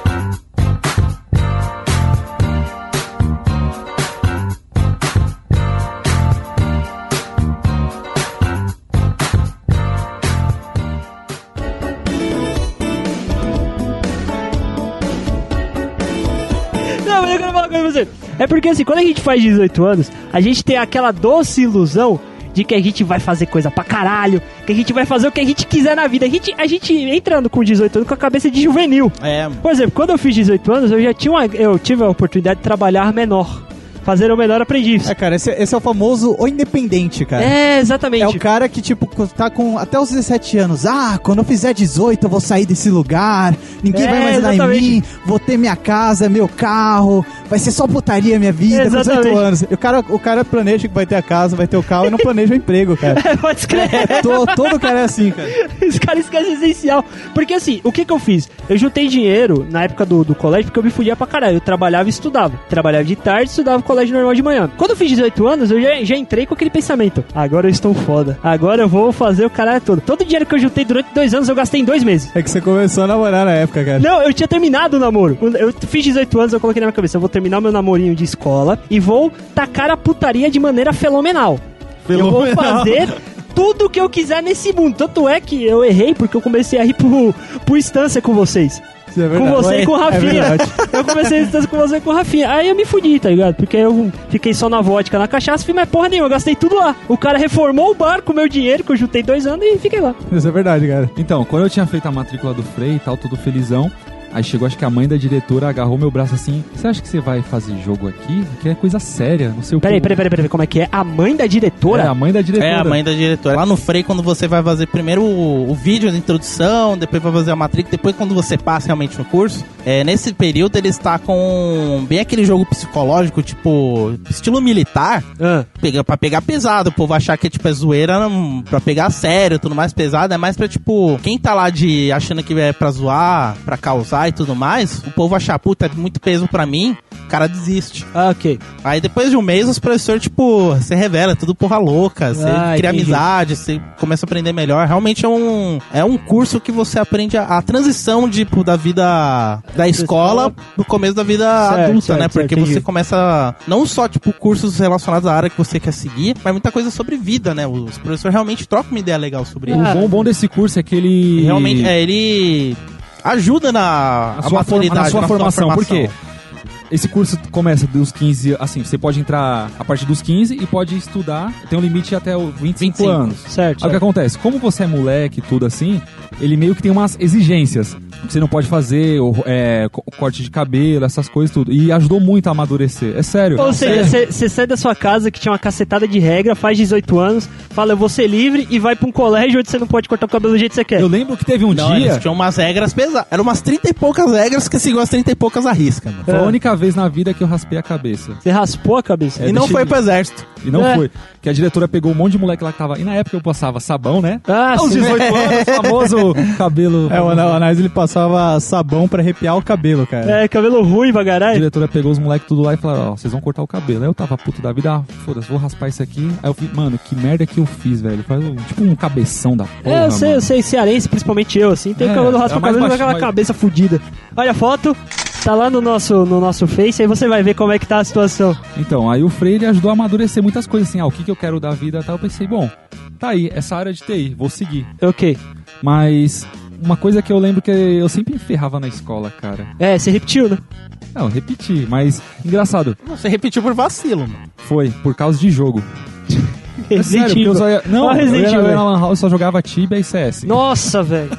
É porque assim, quando a gente faz 18 anos, a gente tem aquela doce ilusão de que a gente vai fazer coisa pra caralho, que a gente vai fazer o que a gente quiser na vida. A gente, a gente entrando com 18 anos com a cabeça de juvenil. É, Por exemplo, quando eu fiz 18 anos, eu já tinha uma, eu tive a oportunidade de trabalhar menor. Fazer o menor aprendiz. É, cara, esse, esse é o famoso o independente, cara. É, exatamente. É o cara que, tipo, tá com até os 17 anos. Ah, quando eu fizer 18, eu vou sair desse lugar. Ninguém É, vai mais dar em exatamente. mim. Vou ter minha casa, meu carro. Vai ser só putaria minha vida com 18 Exatamente. anos. E o cara, o cara planeja que vai ter a casa, vai ter o carro e não planeja o emprego, cara. [laughs] Pode escrever. To- todo cara é assim, cara. [laughs] Os caras esquecem o essencial. Porque assim, o que que eu fiz? Eu juntei dinheiro na época do, do colégio porque eu me fudia pra caralho. Eu trabalhava e estudava. Trabalhava de tarde, estudava no colégio normal de manhã. Quando eu fiz 18 anos, eu já, já entrei com aquele pensamento. Agora eu estou foda. Agora eu vou fazer o caralho todo. Todo o dinheiro que eu juntei durante dois anos, eu gastei em dois meses. É que você começou a namorar na época, cara. Não, eu tinha terminado o namoro. Eu fiz 18 anos, eu coloquei na minha cabeça, eu vou terminar o meu namorinho de escola e vou tacar a putaria de maneira fenomenal. Eu vou fazer tudo que eu quiser nesse mundo. Tanto é que eu errei porque eu comecei a ir pro, pro instância com vocês. Isso é Com você e com o É Rafinha. verdade. eu comecei a instância com você e com o Rafinha. Aí eu me fudi, tá ligado? Porque eu fiquei só na vodka, na cachaça, fiz mais porra nenhuma. Eu gastei tudo lá. O cara reformou o bar com o meu dinheiro, que eu juntei dois anos e fiquei lá. Isso é verdade, cara. Então, quando eu tinha feito a matrícula do Frei e tal, todo felizão, aí chegou, acho que a mãe da diretora agarrou meu braço assim, você acha que você vai fazer jogo aqui? Que é coisa séria, não sei o Peraí, que. peraí, peraí, peraí. Como é que é? A mãe da diretora? É, a mãe da diretora. É, a mãe da diretora. Lá no Frei, quando você vai fazer primeiro o, o vídeo de introdução, depois vai fazer a matrícula, depois quando você passa realmente no curso, é, nesse período ele está com bem aquele jogo psicológico, tipo, estilo militar, Ah. pega, pra pegar pesado, o povo achar que tipo, é zoeira não, pra pegar sério, tudo mais pesado, é mais pra tipo, quem tá lá de achando que é pra zoar, pra causar e tudo mais, o povo achar, puta, é muito peso pra mim, o cara desiste. Ah, ok. Aí depois de um mês, os professores, tipo, você revela, é tudo porra louca, você Ah, cria entendi. amizade, você começa a aprender melhor. Realmente é um, é um curso que você aprende a, a transição, tipo, da vida da escola pro começo da vida Certo, adulta, certo, né? certo, Porque entendi. você começa, não só, tipo, cursos relacionados à área que você quer seguir, mas muita coisa sobre vida, né? Os professores realmente trocam uma ideia legal sobre O isso. bom, bom desse curso é que ele... Realmente, é, ele ajuda na, na sua, forma, na sua na formação. Por quê? formação. Esse curso começa dos 15, assim, você pode entrar a partir dos 15 e pode estudar, tem um limite até os 25, 25. anos. Certo. Aí o que certo. acontece? Como você é moleque e tudo assim, ele meio que tem umas exigências. Que Você não pode fazer o- é, co- corte de cabelo, essas coisas tudo. E ajudou muito a amadurecer. É sério. Ou É seja, você sai da sua casa que tinha uma cacetada de regra, faz 18 anos, fala eu vou ser livre e vai pra um colégio onde você não pode cortar o cabelo do jeito que você quer. Eu lembro que teve um Não, dia. eles tinham umas regras pesadas. Eram umas 30 e poucas regras que seguiam as 30 e poucas à risca, mano. Foi a única vez na vida que eu raspei a cabeça. Você raspou a cabeça. É, e não foi pro exército. E não É. foi. Que a diretora pegou um monte de moleque lá que tava. E na época eu passava sabão, né? Ah, Aos sim. 18 anos, famoso [laughs] cabelo. É, o Anais ele passou passava sabão pra arrepiar o cabelo, cara. É, cabelo ruim pra A caralho. diretora pegou os moleques tudo lá e falou, ó, vocês vão cortar o cabelo. Aí eu tava puto da vida, ah, foda-se, vou raspar isso aqui. Aí eu falei, mano, que merda que eu fiz, velho. Faz um- tipo um cabeção da porra, É, eu sei, mano. eu sei, cearense, principalmente eu, assim, tem É, cabelo raspa é o cabelo com baixo, aquela mais- cabeça fudida. Olha a foto, tá lá no nosso, no nosso Face, aí você vai ver como é que tá a situação. Então, aí o Freire ajudou a amadurecer muitas coisas, assim, ah, o que, que eu quero da vida e tal. Eu pensei, bom, tá aí, essa área de TI, vou seguir. Ok. Mas uma coisa que eu lembro que eu sempre me ferrava na escola, cara. É, você repetiu, né? Não, repeti, mas engraçado, Você repetiu por vacilo, mano. foi por causa de jogo. [laughs] Sério, porque eu só ia... Não, eu Resident eu Evil. Lan House, só jogava Tibia e CS. Nossa, velho.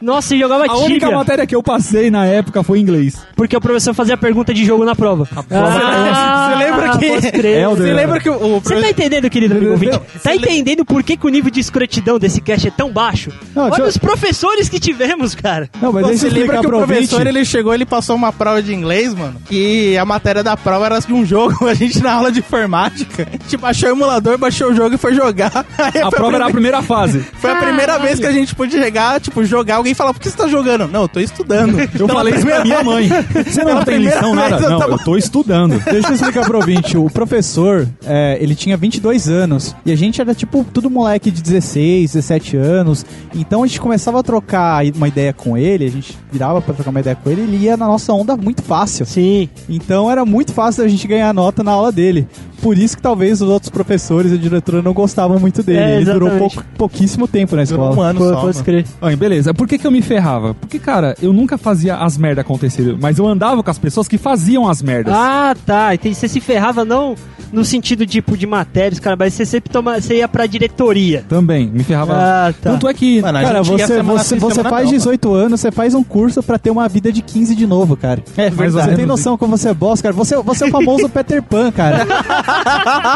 Nossa, e jogava A única Tibia. matéria que eu passei na época foi inglês. Porque o professor fazia pergunta de jogo na prova. Ah, Você lembra que- Você né? lembra que o, Você tá entendendo, querido amigo ouvinte? Tá entendendo por que, que o nível de escrotidão desse cast é tão baixo? Não, Olha eu- os professores que tivemos, cara. Não, mas Você lembra que o ouvinte. professor ele chegou, ele passou uma prova de inglês, mano, e a matéria da prova era de um jogo. [laughs] A gente na aula de informática, a gente baixou o emulador, baixou o jogo e foi jogar. [laughs] Aí A foi prova era a prime- primeira fase. [laughs] Foi a primeira vez que a gente pôde chegar, tipo, jogar. Alguém falar, por que você tá jogando? Não, eu tô estudando. Eu falei isso pra minha mãe. [laughs] Você não Pela tem primeira lição, nada? eu Não, tava- eu tô estudando. Deixa eu explicar pro ouvinte. O professor, é, ele tinha 22 anos. E a gente era, tipo, tudo moleque de 16, 17 anos. Então a gente começava a trocar uma ideia com ele. A gente virava pra trocar uma ideia com ele. Ele ia na nossa onda muito fácil. Sim. Então era muito fácil a gente ganhar nota na aula dele. Por isso que talvez os outros professores e a diretora não gostavam muito dele. É, ele durou pouco- pouquíssimo tempo na Durou escola. um ano Pô, só. pode mano. crer. Ai, beleza. Por que, que eu me ferrava? Porque, cara, eu nunca fazia as merdas acontecerem, mas eu andava com as pessoas que faziam as merdas. Ah, tá. Entendi. Você se ferrava não no sentido tipo de matérias, cara, mas você sempre toma, você ia pra diretoria. Também, me ferrava. Ah, tá. Tanto é que. Mano, Cara, você, você, você faz não, 18 anos, você faz um curso pra ter uma vida de 15 de novo, cara. É, Mas você tem noção como você é boss, cara? Você, você é o famoso [laughs] Peter Pan, cara.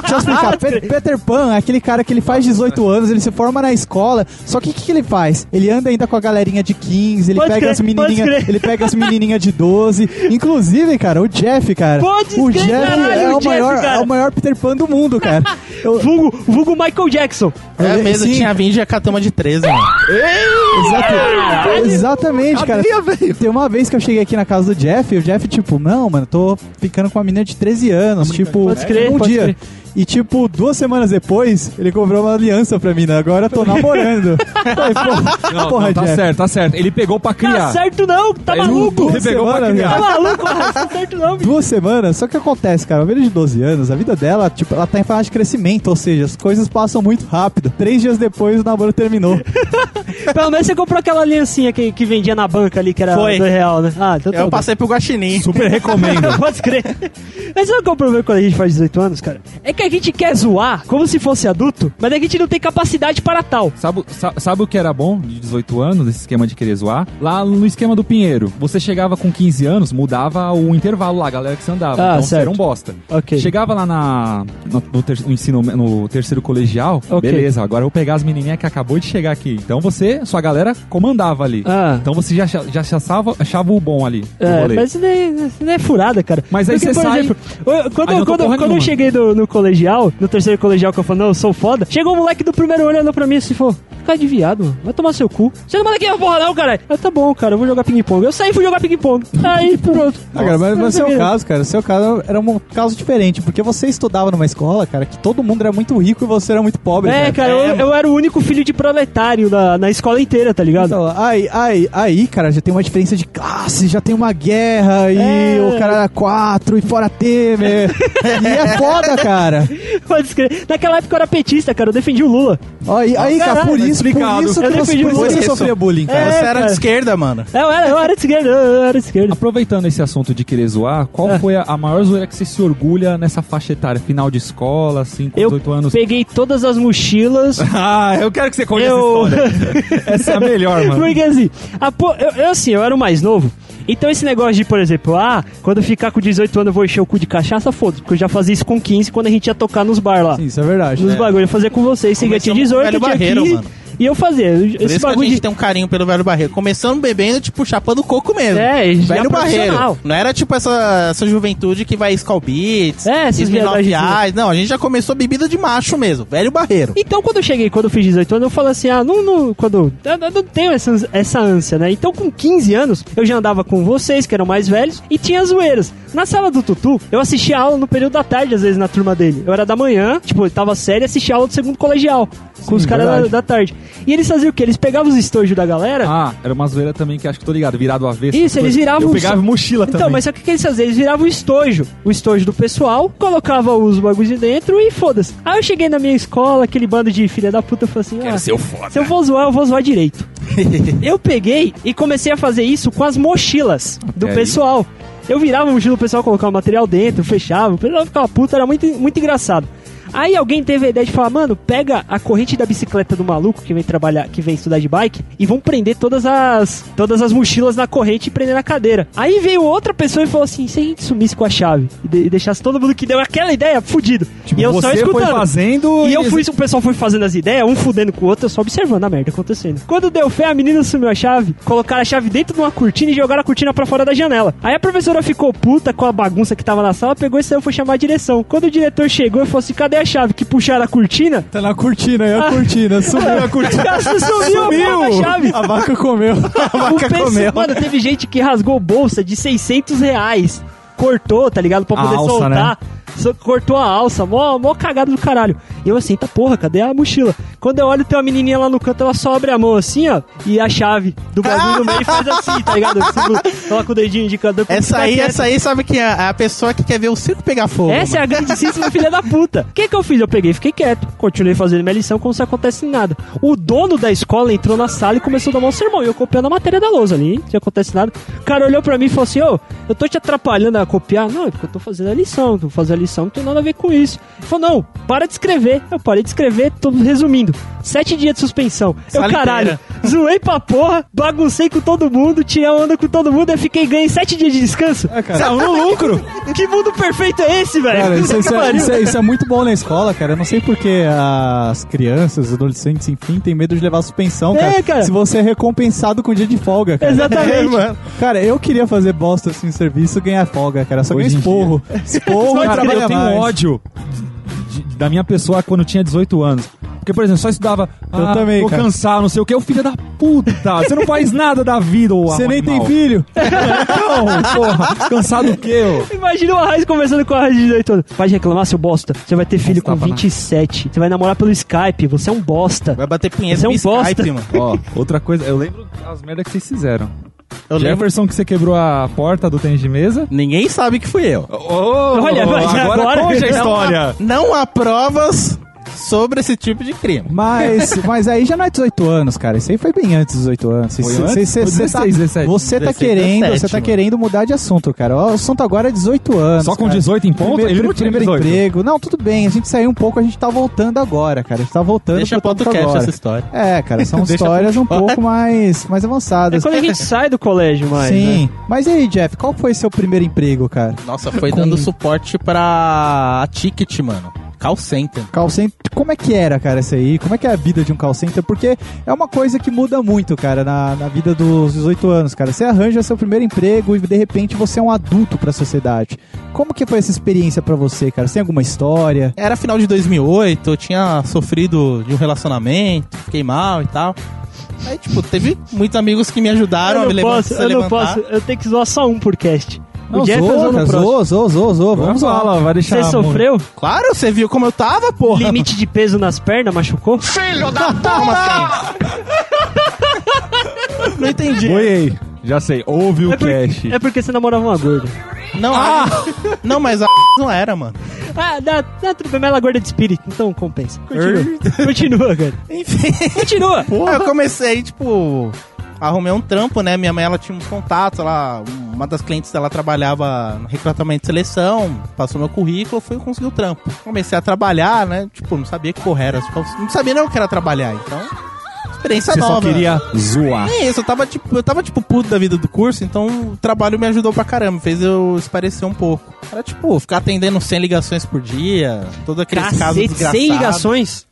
Deixa eu explicar. Pe- Peter Pan é aquele cara que ele faz 18 anos, ele se forma na escola, só que o que, que ele faz? Ele anda ainda com a galerinha de 15, ele Pode pega crer, as menininhas, ele pega as menininhas de 12. Inclusive, cara, o Jeff, cara. Pode o crer, Jeff caralho, é o Jeff, maior, cara. é o maior Peter Pan do mundo, cara. [laughs] Eu- Vulgo, vulgo Michael Jackson. É É, mesmo, sim. tinha 20 e a catama de 13, mano. Exato- exatamente, cara. Tem uma vez que eu cheguei aqui na casa do Jeff, e o Jeff, tipo, não, mano, tô ficando com uma menina de 13 anos, tipo, um pode dia. crer. E, tipo, duas semanas depois, ele cobrou uma aliança pra mim, né? Agora eu tô namorando. [laughs] Falei, porra, Não, porra não, tá Jeff. certo, tá certo. Ele pegou pra Tá criar. certo não, tá Ele maluco. Ele pegou pra Semana, criar. Tá maluco, não tá certo não, bicho. Duas semanas, só que acontece, cara, uma menina de 12 anos, a vida dela, tipo, ela tá em fase de crescimento, ou seja, as coisas passam muito rápido. Três dias depois o namoro terminou. [laughs] Pelo menos você comprou aquela aliancinha que, que vendia na banca ali, que era Foi. do real, né? Ah, então tá Eu passei pro Guaxinim. [laughs] Super recomendo. Pode crer. Mas sabe qual é o problema quando a gente faz 18 anos, cara? É que a gente quer zoar como se fosse adulto, mas a gente não tem capacidade para tal. Sabe, sa- sabe o que era bom de 18 anos, esse esquema de querer zoar? Lá no esquema do Pinheiro, você chegava com 15 anos, mudava o intervalo lá, a galera que você andava. Ah, então você certo. era um bosta. Ok. Chegava lá na, no, no ter- no ensino, no terceiro colegial, Ok. beleza, agora eu vou pegar as menininhas que acabou de chegar aqui. Então você, sua galera comandava ali. Ah. Então você já, já achava, achava o bom ali. É, mas isso não é, não é furada, cara. Mas aí Porque, você por sai- exemplo, eu- quando, Aí tô quando, quando eu cheguei no, no colegial, no terceiro colegial, que eu falei, não, eu sou foda, chegou um moleque do primeiro olhando pra mim assim, falou, cara de viado, mano, vai tomar seu cu. Você não manda aqui, porra, não, caralho. Eu, tá bom, cara, eu vou jogar ping-pong. Eu saí e fui jogar ping-pong. Aí, pronto. Ah, cara, mas, mas seu caso, cara, seu caso era um caso diferente, porque você estudava numa escola, cara, que todo mundo era muito rico e você era muito pobre, É, cara, eu, eu era o único filho de proletário na, na escola inteira, tá ligado? Então, aí, aí, aí, cara, já tem uma diferença de classe, já tem uma guerra, e É. o cara era quatro, e fora Temer. [laughs] e é foda, cara. Pode escrever. Naquela época eu era petista, cara, eu defendi o Lula. Aí, aí cara, Caralho, por tá isso, por explicado. isso, Eu defendi por isso que você. você sofria bullying, cara. É, Você era cara. de esquerda, mano. Eu era, eu era de esquerda, eu era de esquerda. Aproveitando esse assunto de querer zoar, qual É. foi a, a maior zoeira que você se orgulha nessa faixa etária? Final de escola, assim, com Eu 18 anos? peguei todas as mochilas. [laughs] Ah, eu quero que você conte Eu- essa história. [laughs] essa é a melhor, mano. Porque assim, a po- eu, eu, assim, eu era o mais novo. Então esse negócio de, por exemplo, ah, quando eu ficar com 18 anos eu vou encher o cu de cachaça, foda-se. Porque eu já fazia isso com 15 quando a gente ia tocar nos bar lá. Sim, isso é verdade. Nos bagulho, eu fazia com vocês. Você tinha Começamos 18, com o eu tinha barreiro, 15. mano. E eu fazia. Por Esse isso que a bagulho gente de. tem um carinho pelo velho barreiro. Começando bebendo, tipo, chapando coco mesmo. É, velho barreiro. Não era tipo essa, essa juventude que vai Skull Beats, É. Ice. Não, a gente já começou bebida de macho mesmo. Velho barreiro. Então, quando eu cheguei, quando eu fiz 18 anos, eu falei assim: ah, não, não, quando. Eu, eu não tenho essa, essa ânsia, né? Então, com 15 anos, eu já andava com vocês, que eram mais velhos, e tinha zoeiras. Na sala do Tutu, eu assistia aula no período da tarde, às vezes, na turma dele. Eu era da manhã, tipo, eu tava sério e assistia aula do segundo colegial, com os caras da, da tarde. E eles faziam o quê? Eles pegavam os estojos da galera. Ah, era uma zoeira também que acho que tô ligado, virado ao avesso. Isso, eles viravam Eu pegava mochila também. Então, mas que o que eles faziam? Eles viravam o estojo. O estojo do pessoal, colocava os bagulhos dentro e foda-se. Aí eu cheguei na minha escola, aquele bando de filha da puta, eu falei assim: ah, ser o foda. se eu vou zoar, eu vou zoar direito. [laughs] eu peguei e comecei a fazer isso com as mochilas do pessoal. Eu virava a mochila do pessoal, colocava o material dentro, fechava, o pessoal ficava puto, era muito, muito engraçado. Aí alguém teve a ideia de falar, mano, pega a corrente da bicicleta do maluco que vem trabalhar, que vem estudar de bike, e vão prender todas as todas as mochilas na corrente e prender na cadeira. Aí veio outra pessoa e falou assim: se a gente sumisse com a chave e, de- e deixasse todo mundo que deu aquela ideia fudido. Tipo, e eu só escutando. fazendo E eu fui, o pessoal foi fazendo as ideias, um fudendo com o outro, eu só observando a merda acontecendo. Quando deu fé, a menina sumiu a chave, colocaram a chave dentro de uma cortina e jogaram a cortina pra fora da janela. Aí a professora ficou puta com a bagunça que tava na sala, pegou e saiu, foi chamar a direção. Quando o diretor chegou, ele falou assim: cadê a chave? Que puxaram a cortina? Tá na cortina, aí a cortina, sumiu a cortina. [laughs] sumiu, a porra da chave. A vaca comeu. [laughs] A O vaca comeu. Mano, teve gente que rasgou bolsa de 600 reais. Cortou, tá ligado? Pra A poder alça, soltar. Cortou a alça. Mó, mó cagada do caralho. E eu assim, tá porra, cadê a mochila? Quando eu olho, tem uma menininha lá no canto, ela só abre a mão assim, ó. E a chave do bagulho no meio faz assim, tá ligado? Assim, [laughs] Coloca o dedinho indicador Essa aí, essa aí sabe que é a pessoa que quer ver o circo pegar fogo. Essa é a grandíssima filha da puta. [laughs] O que que eu fiz? Eu peguei fiquei quieto. Continuei fazendo minha lição como se acontece nada. O dono da escola entrou na sala e começou a dar um sermão. E eu copiando a matéria da lousa ali, não acontece nada. O cara olhou pra mim e falou assim, ô, eu tô te atrapalhando a copiar? Não, é porque eu tô fazendo a lição. Tô fazendo a lição, não tem nada a ver com isso. Ele falou, não, para de escrever. Eu parei de escrever, tô resumindo. Sete dias de suspensão. Eu, caralho, zoei pra porra, baguncei com todo mundo, tirei a onda com todo mundo, eu fiquei ganhei sete dias de descanso. É, cara. No lucro. que mundo perfeito é esse, velho? Cara, isso, isso é, isso é- isso é muito bom na escola, cara. Eu não sei porque as crianças, os adolescentes, enfim, têm medo de levar suspensão, É, cara. cara. Se você é recompensado com dia de folga, cara. Exatamente. [laughs] É, mano. Cara, eu queria fazer bosta assim no serviço e ganhar folga, cara. Só ganhar esporro. [laughs] Esporro e Cara, eu tenho mais. ódio de- da minha pessoa quando tinha 18 anos. Porque, por exemplo, só estudava. Eu ah, também, cara. cansado, não sei o que. O filho da puta. Você não faz nada da vida, ô Você nem tem filho. [laughs] Não, porra. Cansado o quê, ô? Imagina o Arraiz conversando com o Arraiz de 18 anos. Pode reclamar, seu bosta. Você vai ter filho com tapa na- 27. Você vai namorar pelo Skype. Você é um bosta. Vai bater punheta Você é um Skype, bosta. mano. Ó, outra coisa. Eu lembro as merdas que vocês fizeram. Eu lembro. Jefferson que você quebrou a porta do tênis de mesa. Ninguém sabe que fui eu. Olha, mas agora, agora- conte a [laughs] Não, história. Não há provas sobre esse tipo de crime. Mas, [laughs] mas aí já não é 18 anos, cara. Isso aí foi bem antes dos 18 anos. Foi Cê- antes? cê- cê- Foi cê tá- 16, 17. Você tá 16, querendo, 17, você tá mano. querendo mudar de assunto, cara. O assunto agora é 18 anos. Só com cara. 18 em ponto? Primeiro, Ele não primeiro 18. emprego. Não, tudo bem. A gente saiu um pouco, a gente tá voltando agora, cara. A gente tá voltando Deixa pro podcast agora. essa história. É, cara, são [laughs] histórias um pouco mais, mais É avançadas. quando a gente [laughs] sai do colégio, mais. Sim. né? Mas e aí, Jeff, qual foi seu primeiro emprego, cara? Nossa, foi Com- dando suporte pra a Ticket, mano. Call Center. Call center, como é que era, cara, isso aí? Como é que é a vida de um call center? Porque é uma coisa que muda muito, cara, na, na vida dos 18 anos, cara. Você arranja seu primeiro emprego e de repente você é um adulto pra sociedade. Como que foi essa experiência pra você, cara? Você tem alguma história? Era final de 2008, eu tinha sofrido de um relacionamento, fiquei mal e tal. Aí, tipo, teve muitos amigos que me ajudaram eu a me não levantar. eu não levantar. posso. Eu tenho que zoar só um por cast. Não, o Jeff zoa, zoa, zoa, zoa, zoa. Vamos lá. lá, vai deixar. Você sofreu? Claro, você viu como eu tava, porra. Limite de peso nas pernas, machucou? Como assim? [laughs] Não entendi. Oi, já sei. Ouve o É, por- cast. é porque você namorava uma gorda. Não, não, mas a [laughs] não era, mano. Ah, dá, dá tudo bem, mas ela é gorda de espírito, então compensa. Continua. Continua, cara. Enfim. Continua. Aí eu comecei, tipo, arrumei um trampo, né? Minha mãe, ela tinha uns contatos, ela, uma das clientes dela trabalhava no recrutamento de seleção, passou meu currículo, eu fui conseguir o trampo. Comecei a trabalhar, né? Tipo, não sabia que porra era, tipo, não sabia nem o que era trabalhar, então, experiência Você nova. só queria zoar. É isso, eu tava tipo, eu tava tipo puto da vida do curso, então o trabalho me ajudou pra caramba, fez eu esparecer um pouco. Era tipo, ficar atendendo 100 ligações por dia, todo aquele caso desgraçado. 100 ligações.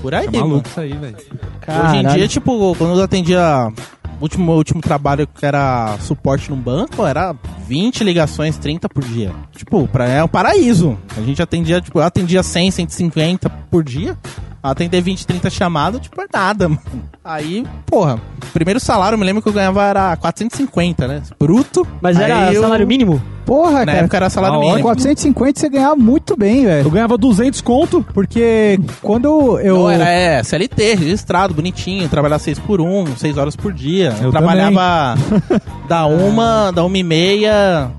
Por aí, é mano. maluco isso aí, velho. Hoje em dia, tipo, quando eu atendia. Último, último trabalho que era suporte num banco, era 20 ligações, 30 por dia. Tipo, pra, é um paraíso. A gente atendia, tipo, eu atendia 100, 150 por dia. Atender 20, 30 chamadas, tipo, é nada, mano. Aí, porra, primeiro salário, eu me lembro que eu ganhava era 450, né? Bruto. Mas era eu- salário mínimo? Porra, Na cara. época era salário Ah, mínimo. 450 você ganhava muito bem, Eu velho. ganhava 200 conto. Porque quando eu. Não, era é, CLT, registrado, bonitinho, trabalhar 6 por 1, 6 horas por dia. Eu trabalhava da uma, da uma e meia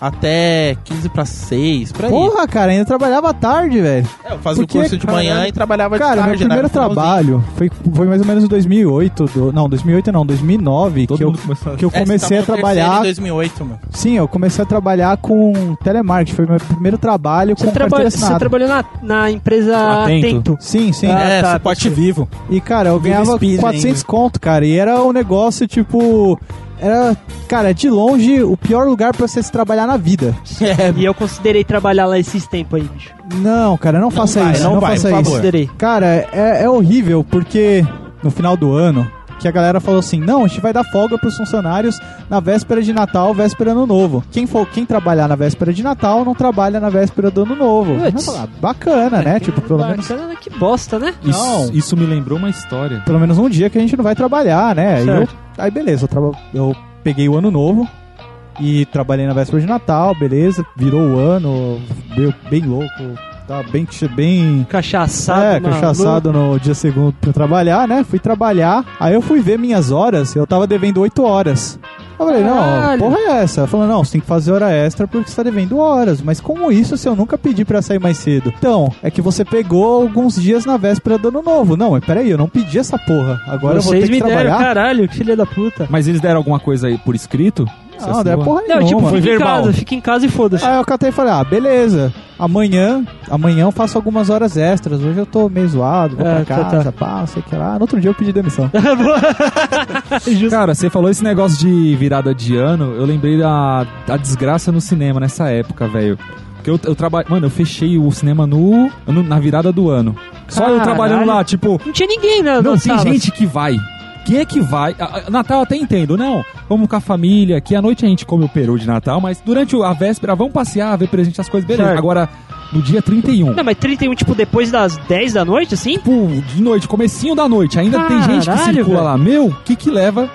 até 15 para 6, por aí. Porra, cara, ainda trabalhava à tarde, velho. É, eu fazia Porque, o curso de manhã caralho. e trabalhava Cara, de meu tarde, né, primeiro no finalzinho. trabalho foi, foi mais ou menos em 2008. do- não, 2008 não, 2009. Todo que eu, começou a... que eu É, você comecei a no terceiro trabalhar. em 2008, mano. Sim, eu comecei a trabalhar com telemarketing. Foi meu primeiro trabalho Você, com traba carteira você trabalhou na, na empresa Atento. Atento. Sim, sim. Ah, é, tá, suporte vivo. E, cara, eu Vive ganhava Speed 400 ainda. conto, cara. E era um negócio, tipo... Era, cara, de longe, o pior lugar pra você se trabalhar na vida. [laughs] E eu considerei trabalhar lá esses tempos aí, bicho. Não, cara, não faça vai, isso. não Não, vai, faça por isso. favor. Considerei. Cara, é, é horrível, porque no final do ano, que a galera falou assim, não, a gente vai dar folga pros funcionários na véspera de Natal, véspera Ano Novo. Quem for, quem trabalhar na véspera de Natal, não trabalha na véspera do Ano Novo. Falar, Bacana, né? Tipo, pelo menos, Bacana, né? Que bosta, né? Não. Isso, isso me lembrou uma história. pelo menos um dia que a gente não vai trabalhar, né? Aí, eu, aí beleza, eu, traba- eu peguei o Ano Novo e trabalhei na véspera de Natal, beleza, virou o ano, bem louco, tá bem, bem Cachaçado, é, maluco. cachaçado no dia segundo pra trabalhar, né? Fui trabalhar, aí eu fui ver minhas horas, eu tava devendo 8 horas. Eu falei, não, porra é essa? Ela falou, não, você tem que fazer hora extra porque você tá devendo horas. Mas como isso se eu nunca pedi pra sair mais cedo? Então, é que você pegou alguns dias na véspera do ano novo. Não, mas peraí, eu não pedi essa porra. Agora eu vou Vocês ter que me deram, trabalhar. caralho, que filha da puta. Mas eles deram alguma coisa aí por escrito? Não, não é porra Não, nenhuma. tipo, Foi fica em casa, fica em casa e foda-se. Aí eu catei e falei, ah, beleza. Amanhã, amanhã eu faço algumas horas extras. Hoje eu tô meio zoado, vou É, pra tá, casa, tá. pá, não sei que lá. No outro dia eu pedi demissão. [laughs] [laughs] Cara, você falou esse negócio de virada de ano, eu lembrei da, da desgraça no cinema nessa época, velho. Porque eu, eu trabalho. Mano, eu fechei o cinema no, no- na virada do ano. Só eu Caralho. trabalhando lá, tipo. Não tinha ninguém, né? Não, tem salas. gente que vai. Quem é que vai? A- a- Natal até entendo, não. Vamos com a família, que à noite a gente come o peru de Natal, mas durante a véspera vamos passear, ver presente, as coisas, beleza. Certo. Agora, no dia 31, Não, mas 31, tipo, depois das 10 da noite, assim? tipo, de noite, comecinho da noite, ainda tem gente que Caralho, circula velho. lá. Meu, o que que leva?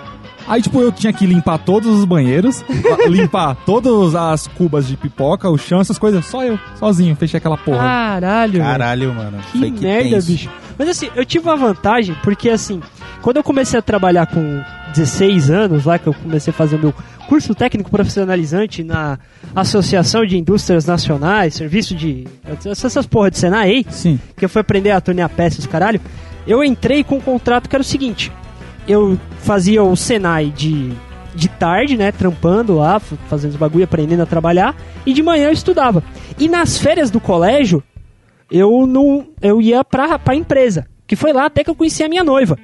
Aí, tipo, eu tinha que limpar todos os banheiros, [laughs] limpar todas as cubas de pipoca, o chão, essas coisas, só eu, sozinho, fechei aquela porra. Caralho. Caralho, mano. Que Foi merda, tenso. bicho. Mas assim, eu tive uma vantagem, porque assim, quando eu comecei a trabalhar com 16 anos, lá que eu comecei a fazer o meu curso técnico profissionalizante na Associação de Indústrias Nacionais, serviço de. essas porra de Senai aí, Sim. que eu fui aprender a tornear peças, caralho. Eu entrei com um contrato que era o seguinte: eu fazia o Senai de, de tarde, né? Trampando lá, fazendo os bagulho, aprendendo a trabalhar, e de manhã eu estudava. E nas férias do colégio, eu não eu ia pra, pra empresa. Que foi lá até que eu conheci a minha noiva,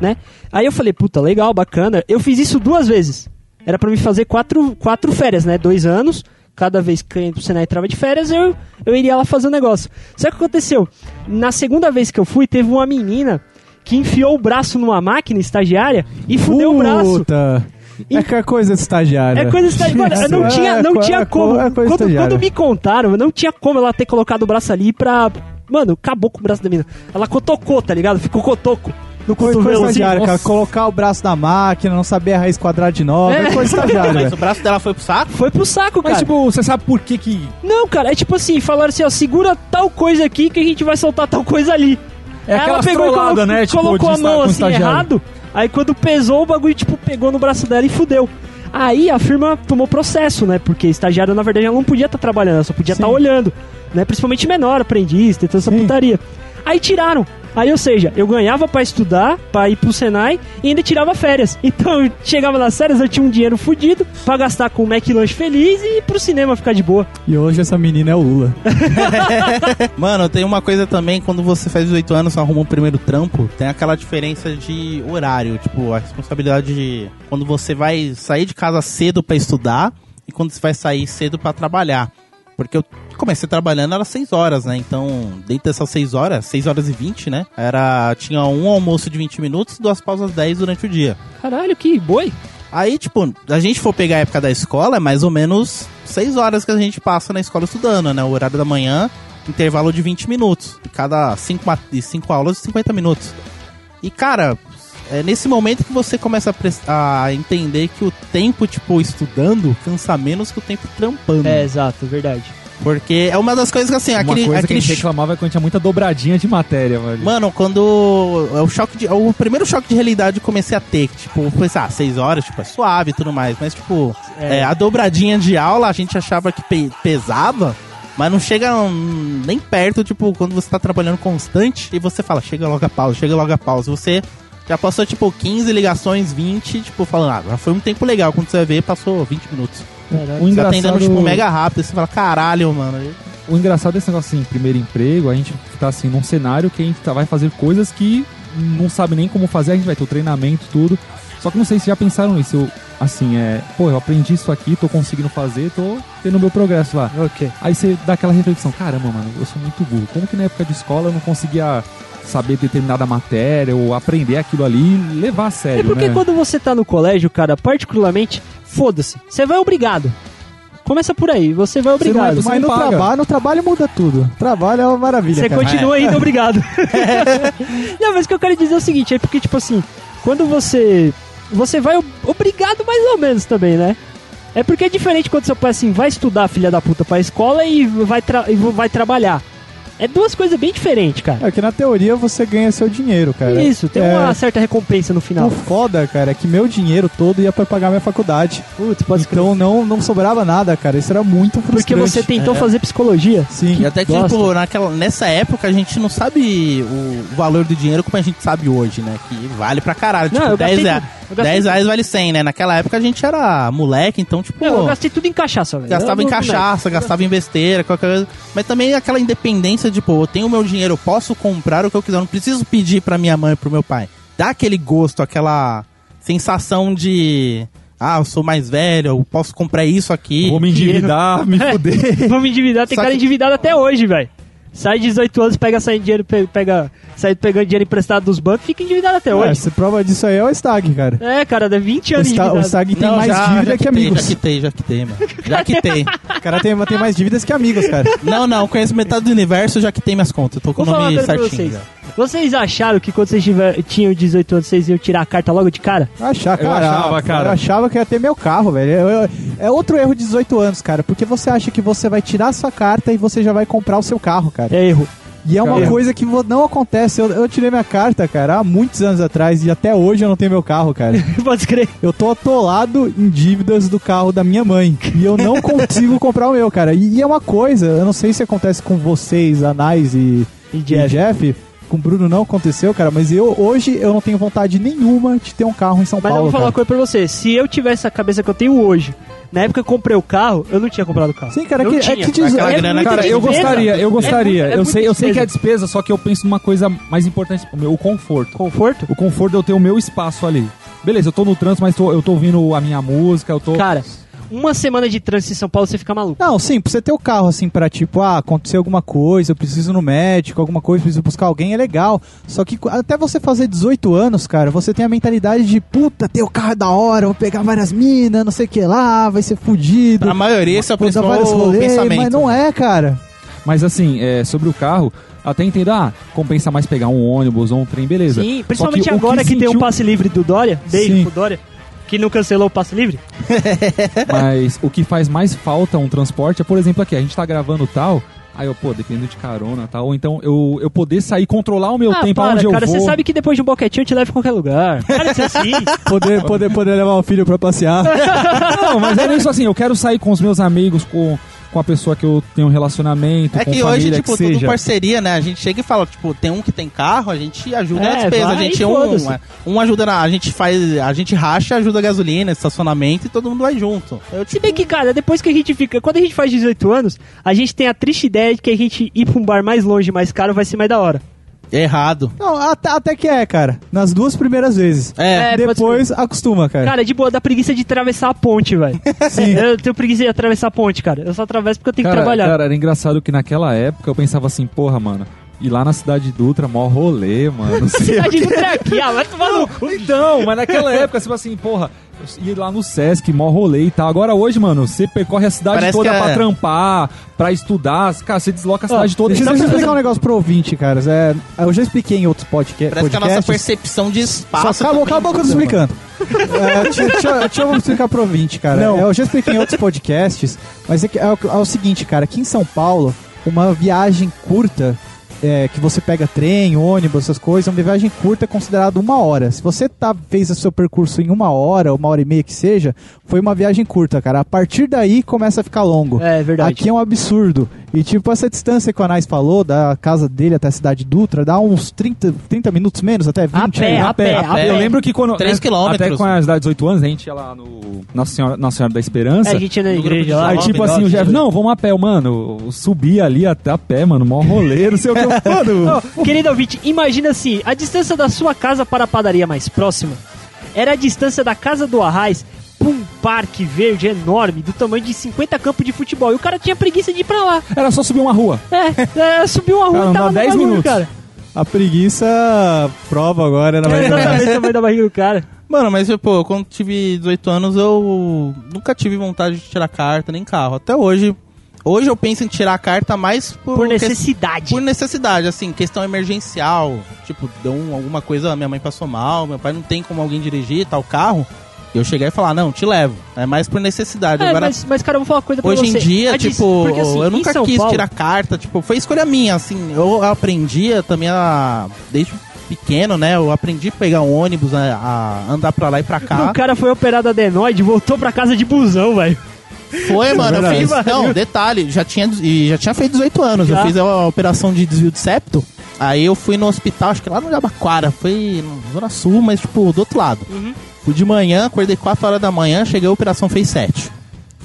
né? Aí eu falei, puta, legal, bacana. Eu fiz isso duas vezes. Era pra me fazer quatro, quatro férias, né? Dois anos. Cada vez que o Senai entrava de férias, eu, eu iria lá fazer o negócio. Só que aconteceu? Na segunda vez que eu fui, teve uma menina que enfiou o braço numa máquina estagiária e fudeu o braço. Puta. É que é coisa de estagiário. É coisa estagiária. Mano, não É, tinha, não é, tinha é, como. é coisa quando, estagiária. quando me contaram, não tinha como ela ter colocado o braço ali pra. Mano, acabou com o braço da menina. Ela cotocou, tá ligado? Ficou cotoco no cotovelo coisa assim. estagiária, cara. nossa. Colocar o braço na máquina, não saber a raiz quadrada de 9. É, É. coisa estagiária, Mas o braço dela foi pro saco? Foi pro saco, Mas, cara. tipo, você sabe por que que... Não, cara, é tipo assim, falaram assim, ó, segura tal coisa aqui que a gente vai soltar tal coisa ali. É ela pegou e colocou, né? Tipo, colocou a mão assim errado, aí quando pesou o bagulho, tipo, pegou no braço dela e fudeu. Aí a firma tomou processo, né? Porque estagiário, na verdade, ela não podia estar trabalhando, ela só podia estar Sim. olhando, né? Principalmente menor, aprendiz, tem toda essa putaria. Aí tiraram. Aí, ou seja, eu ganhava pra estudar, pra ir pro Senai e ainda tirava férias. Então, eu chegava nas férias, eu tinha um dinheiro fudido pra gastar com o McLanche feliz e ir pro cinema ficar de boa. E hoje essa menina é o Lula. [laughs] Mano, tem uma coisa também, quando você faz 18 anos, você arruma um primeiro trampo, tem aquela diferença de horário, tipo, a responsabilidade de quando você vai sair de casa cedo pra estudar e quando você vai sair cedo pra trabalhar. Porque eu comecei trabalhando, era 6 horas, né? Então, dentro dessas 6 horas, 6 horas e 20, né? Era, tinha um almoço de 20 minutos duas pausas 10 durante o dia. Caralho, que boi. Aí, tipo, a gente for pegar a época da escola, é mais ou menos 6 horas que a gente passa na escola estudando, né? O horário da manhã, intervalo de 20 minutos. Cada 5 cinco aulas, 50 minutos. E, cara, é nesse momento que você começa a, a entender que o tempo, tipo, estudando, cansa menos que o tempo trampando. É, exato, verdade. Porque é uma das coisas que, assim, Uma aquele... coisa que a aquele gente reclamava é quando tinha muita dobradinha de matéria, velho. Mano, quando é o choque de, o primeiro choque de realidade eu comecei a ter, que, tipo, foi, ah, seis horas, tipo, é suave e tudo mais, mas, tipo, É. é, a dobradinha de aula a gente achava que pe- pesava, mas não chega hum, nem perto, tipo, quando você tá trabalhando constante e você fala, chega logo a pausa, chega logo a pausa, você já passou, tipo, 15 ligações, 20, tipo, falando, ah, agora foi um tempo legal, quando você vai ver, passou 20 minutos. O Você tá atendendo, engraçado, tipo, mega rápido, você fala, caralho, mano, o engraçado desse negócio assim, primeiro emprego, a gente tá assim num cenário que a gente tá- vai fazer coisas que não sabe nem como fazer, a gente vai ter o treinamento, tudo. Só que não sei se já pensaram nisso. Eu, assim, é, pô, eu aprendi isso aqui, tô conseguindo fazer, tô tendo meu progresso lá. Ok. Aí você dá aquela reflexão, caramba, mano, eu sou muito burro. Como que na época de escola eu não conseguia saber determinada matéria ou aprender aquilo ali e levar a sério, É porque né? quando você tá no colégio, cara, particularmente, foda-se. Você vai obrigado. Começa por aí, você vai Você não é- obrigado. você Mas no paga. trabalho, no trabalho muda tudo. Trabalho é uma maravilha, Você cara. continua ainda obrigado. [laughs] Não, mas o que eu quero dizer é o seguinte, é porque, tipo assim, quando você. Você vai ob- obrigado mais ou menos também, né? É porque é diferente quando seu pai assim, vai estudar, filha da puta, pra escola e vai, tra- e vai trabalhar. É duas coisas bem diferentes, cara. É que na teoria você ganha seu dinheiro, cara. Isso, tem É, uma certa recompensa no final. O foda, cara, é que meu dinheiro todo ia pra pagar minha faculdade. Putz, pode. Então não, não sobrava nada, cara. Isso era muito frustrante. Porque você tentou fazer psicologia. Sim. E até que, tipo, naquela, nessa época a gente não sabe o valor do dinheiro como a gente sabe hoje, né? Que vale pra caralho. Não, tipo, eu 10 gastei reais. Eu gastei 10 tudo. reais vale 100, né? Naquela época a gente era moleque, então, tipo, Não, eu gastei tudo em cachaça, velho. gastava Eu em cachaça, gastava em besteira, qualquer coisa. Mas também aquela independência, tipo, eu tenho meu dinheiro, eu posso comprar o que eu quiser, eu não preciso pedir pra minha mãe e pro meu pai. Dá aquele gosto, aquela sensação de. Ah, eu sou mais velho, eu posso comprar isso aqui. Vou me endividar, me [laughs] É. fuder. Vamos endividar, tem Só cara que- endividado até hoje, velho. Sai de 18 anos, pega sai dinheiro, pe- pega, sai pegando dinheiro emprestado dos bancos, fica endividado até É, hoje. você prova disso aí é o Stag, cara. É, cara, dá 20 O, anos o endividado. Stag tem Não, mais já- dívida já que quitei, amigos. Já quitei, já quitei, mano. Já [laughs] quitei. O cara tem, tem mais dívidas que amigos, cara. Não, não, conheço metade do universo, já quitei minhas contas. Eu tô com Vou o nome certinho. Vocês. acharam que quando vocês tiver, tinham 18 anos, vocês iam tirar a carta logo de cara? Eu achava, Eu cara, achava, cara. Eu achava que ia ter meu carro, velho. Eu- eu- é outro erro de 18 anos, cara. Porque você acha que você vai tirar a sua carta e você já vai comprar o seu carro, cara. É erro. E é uma Cara. coisa que não acontece. Eu, eu tirei minha carta, cara, há muitos anos atrás e até hoje eu não tenho meu carro, cara. [laughs] Pode crer. Eu tô atolado em dívidas do carro da minha mãe. E eu não [laughs] consigo comprar o meu, cara. E, e é uma coisa, eu não sei se acontece com vocês, Anais e, E e Jeff. Com o Bruno não aconteceu, cara, mas eu hoje eu não tenho vontade nenhuma de ter um carro em São Mas eu Paulo. vou falar uma cara. coisa pra você. Se eu tivesse a cabeça que eu tenho hoje, na época que eu comprei o carro, eu não tinha comprado o carro. Sim, cara, Não que, é que diz, Aquela é grana Cara, eu gostaria, eu gostaria. É muito- é eu, sei, eu sei que é despesa. despesa, só que eu penso numa coisa mais importante, o meu, o conforto. Conforto? O conforto de eu ter o meu espaço ali. Beleza, eu tô no trânsito, mas tô- eu tô ouvindo a minha música, eu tô. Cara, uma semana de trânsito em São Paulo, você fica maluco. Não, sim, pra você ter o carro assim pra tipo, ah, acontecer alguma coisa, eu preciso ir no médico, alguma coisa, preciso buscar alguém, é legal. Só que até você fazer 18 anos, cara, você tem a mentalidade de, puta, ter o carro é da hora, vou pegar várias minas, não sei o que lá, vai ser fudido. Pra maioria, esse é o principal pensamento. mas não é, cara. Mas assim, é, sobre o carro, até entendo, ah, compensa mais pegar um ônibus ou um trem, beleza. Sim, principalmente o agora que, tem um sentiu- passe livre do Dória. Beijo Sim. pro Dória. Que não cancelou o passe livre. [laughs] Mas o que faz mais falta um transporte é, por exemplo, aqui, a gente tá gravando tal. Aí eu, pô, dependendo de carona e tal. Ou então eu, eu poder sair, controlar o meu ah, tempo para, aonde cara, eu você vou. sabe que depois de um boquetinho eu te levo em qualquer lugar. Para de ser assim. [laughs] Poder, poder, poder levar o filho pra passear. [laughs] Não, mas é isso assim, eu quero sair com os meus amigos, com, com a pessoa que eu tenho um relacionamento, É com que família, hoje, que tipo, tudo seja. parceria, né? A gente chega e fala, tipo, tem um que tem carro, a gente ajuda É, na despesa. vai A gente um, foda-se. um ajuda na. A gente faz. A gente racha, ajuda a gasolina, estacionamento e todo mundo vai junto. Eu, Se tipo, bem que, cara, depois que a gente fica. Quando a gente faz 18 anos, a gente tem a triste ideia de que a gente ir pra um bar mais longe, mais caro, vai ser mais da hora. Errado. Não, até, até que é, cara. Nas duas primeiras vezes. É. É, pode Depois acostuma, cara. Cara, de boa, dá preguiça de atravessar a ponte, velho. [laughs] Eu tenho preguiça de atravessar a ponte, cara. Eu só atravesso porque eu tenho Cara, que trabalhar. cara, era engraçado que naquela época eu pensava assim, porra, mano, ir lá na cidade de Dutra, mó rolê, mano. [laughs] Cidade do aqui, ah, vai tomar no cu. Então, mas naquela época, tipo assim, porra, ia lá no Sesc, mó rolê e tal. Agora hoje, mano, você percorre a cidade Parece toda que é- pra trampar, pra estudar. Cara, você desloca a cidade toda. Deixa eu que- explicar um negócio pro ouvinte, caras. É, eu já expliquei em outros podca Parece que a nossa podcasts. percepção de espaço. Só calma, também calma que eu tô explicando. É, deixa, deixa- deixa eu explicar pro ouvinte, cara. É, Eu já expliquei em outros podcasts, mas é, é é o seguinte, cara. Aqui em São Paulo, uma viagem curta, é, que você pega trem, ônibus, essas coisas, uma viagem curta é considerada uma hora. Se você tá, fez o seu percurso em uma hora, uma hora e meia que seja, foi uma viagem curta, cara. A partir daí começa a ficar longo. É verdade. Aqui é um absurdo. E tipo, essa distância que o Anais falou, da casa dele até a cidade Dutra, dá uns 30, 30 minutos menos, até 20. A pé, aí. a pé, a pé. Eu lembro que quando. Três né, quilômetros. Até com as idade de 18 anos, a gente ia lá no Nossa Senhora, Nossa Senhora da Esperança. É, a gente ia na igreja de lá. Aí, tipo nossa, assim, o Jeff, não, vamos a pé, mano. Eu subi ali até a pé, mano, mó rolê, não sei o que. [laughs] Mano, querido ouvinte, imagina assim, a distância da sua casa para a padaria mais próxima era a distância da casa do Arraiz parque verde enorme do tamanho de 50 campos de futebol. E o cara tinha preguiça de ir pra lá. era só subir uma rua. É, é subiu uma rua Cara, e tava dá no 10 bagulho, minutos. cara. A preguiça prova agora na É exatamente o tamanho da barriga do cara. Mano, mas pô, quando tive 18 anos eu nunca tive vontade de tirar carta nem carro. Até hoje. Hoje eu penso em tirar a carta mais por, Por que- necessidade. por necessidade, assim, questão emergencial. Tipo, deu um- alguma coisa, minha mãe passou mal, meu pai não tem como alguém dirigir tal carro. Eu cheguei e falar, não, te levo. É mais por necessidade. É, Agora, mas, mas, cara, eu vou falar uma coisa pra hoje você. em dia, A dis- tipo, porque, assim, eu nunca quis Paulo- tirar carta, tipo, foi escolha minha, assim. Eu aprendia também a. Desde pequeno, né? Eu aprendi a pegar um ônibus, a, a andar pra lá e pra cá. O cara foi operado adenoide e voltou pra casa de busão, velho. Foi, [laughs] mano, eu fiz. Não, detalhe, já tinha, já tinha feito 18 anos. Já? Eu fiz a operação de desvio de septo. Aí eu fui no hospital, acho que lá no Jabaquara, foi na Zona Sul, mas tipo, do outro lado. Uhum. Fui de manhã, acordei 4 horas da manhã, cheguei a operação, fez 7.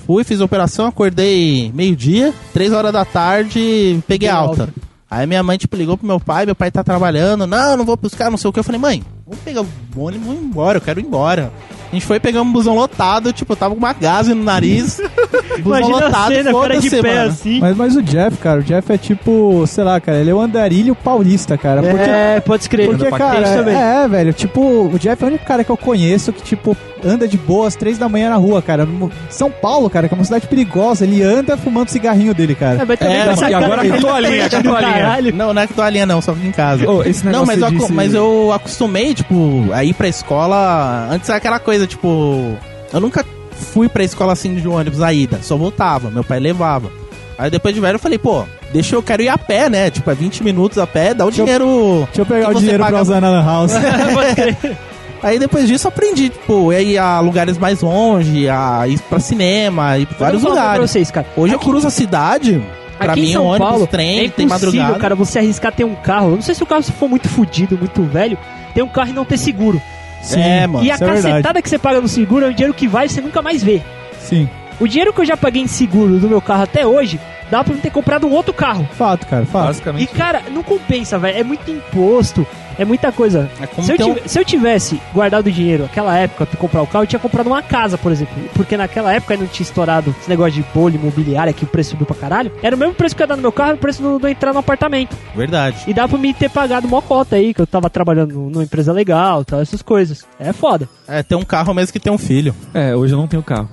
Fui, fiz a operação, acordei meio-dia, 3 horas da tarde, peguei alta. alta. Aí minha mãe, tipo, ligou pro meu pai, meu pai tá trabalhando, não, não vou buscar, não sei o que. Eu falei, mãe, vamos pegar o ônibus e vamos embora, eu quero ir embora. A gente foi pegar um busão lotado, tipo, eu tava com uma gase no nariz. [laughs] busão Imagina a cena, cara de pé mano. assim. Mas, mas o Jeff, cara, o Jeff é tipo, sei lá, cara, ele é o andarilho paulista, cara. Porque, É, pode escrever. porque cara, também. é, é, velho, tipo, o Jeff é o único cara que eu conheço que, tipo, anda de boa às três da manhã na rua, cara. São Paulo, cara, que é uma cidade perigosa, ele anda fumando cigarrinho dele, cara. É, mas também É, essa e agora a toalhinha, toalhinha. caralho. Não, não é que toalhinha não, só fica em casa. Esse Não, mas disse- mas eu acostumei, tipo, a ir pra escola. Antes era aquela coisa, tipo. Eu nunca fui pra escola assim de ônibus a ida, só voltava, meu pai levava. Aí depois de velho eu falei, pô, deixa eu quero ir a pé, né? Tipo, é 20 minutos a pé, dá o Deixa eu- dinheiro. Deixa eu pegar o dinheiro paga- pra usar na Lan House. [laughs] Escrever. Aí depois disso eu aprendi, tipo, ir a lugares mais longe, a ir pra cinema, ir pra vários Eu vou falar pra lugares. vocês, cara. Hoje eu cruzo a cidade, pra Aqui mim em é São um ônibus, Paulo, trem, é tem impossível, madrugada. cara, você arriscar ter um carro. Eu não sei se o carro se for muito fudido, muito velho, ter um carro e não ter seguro. Sim, É, mano, e a é cacetada que você paga no seguro é o dinheiro que vai e você nunca mais vê. Sim, O dinheiro que eu já paguei em seguro do meu carro até hoje, dá pra eu ter comprado um outro carro. fato, cara, fato. E, Basicamente. cara, não compensa, velho. É muito imposto, é muita coisa. É como Se eu, ter um- tive- se eu tivesse guardado dinheiro naquela época pra comprar o carro, eu tinha comprado uma casa, por exemplo. Porque naquela época não tinha estourado esse negócio de bolha imobiliária, que o preço subiu pra caralho. Era o mesmo preço que eu ia dar no meu carro, o preço do, do entrar no apartamento. Verdade. E dá pra me ter pagado uma cota aí, que eu tava trabalhando numa empresa legal tal, essas coisas. É foda. É ter um carro mesmo que ter um filho. É, hoje eu não tenho carro.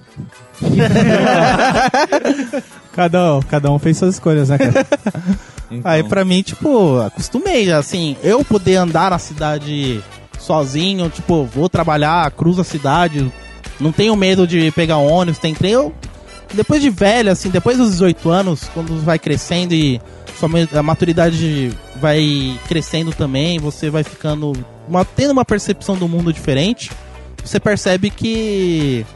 [laughs] Cada, um- cada um fez suas escolhas, né, cara? [laughs] Então, Aí pra mim, tipo, acostumei, assim, eu poder andar na cidade sozinho, tipo, vou trabalhar, cruzo a cidade, não tenho medo de pegar ônibus, tem trem, eu, depois de velho, assim, depois dos 18 anos, quando vai crescendo e sua a maturidade vai crescendo também, você vai ficando, uma- tendo uma percepção do mundo diferente, você percebe que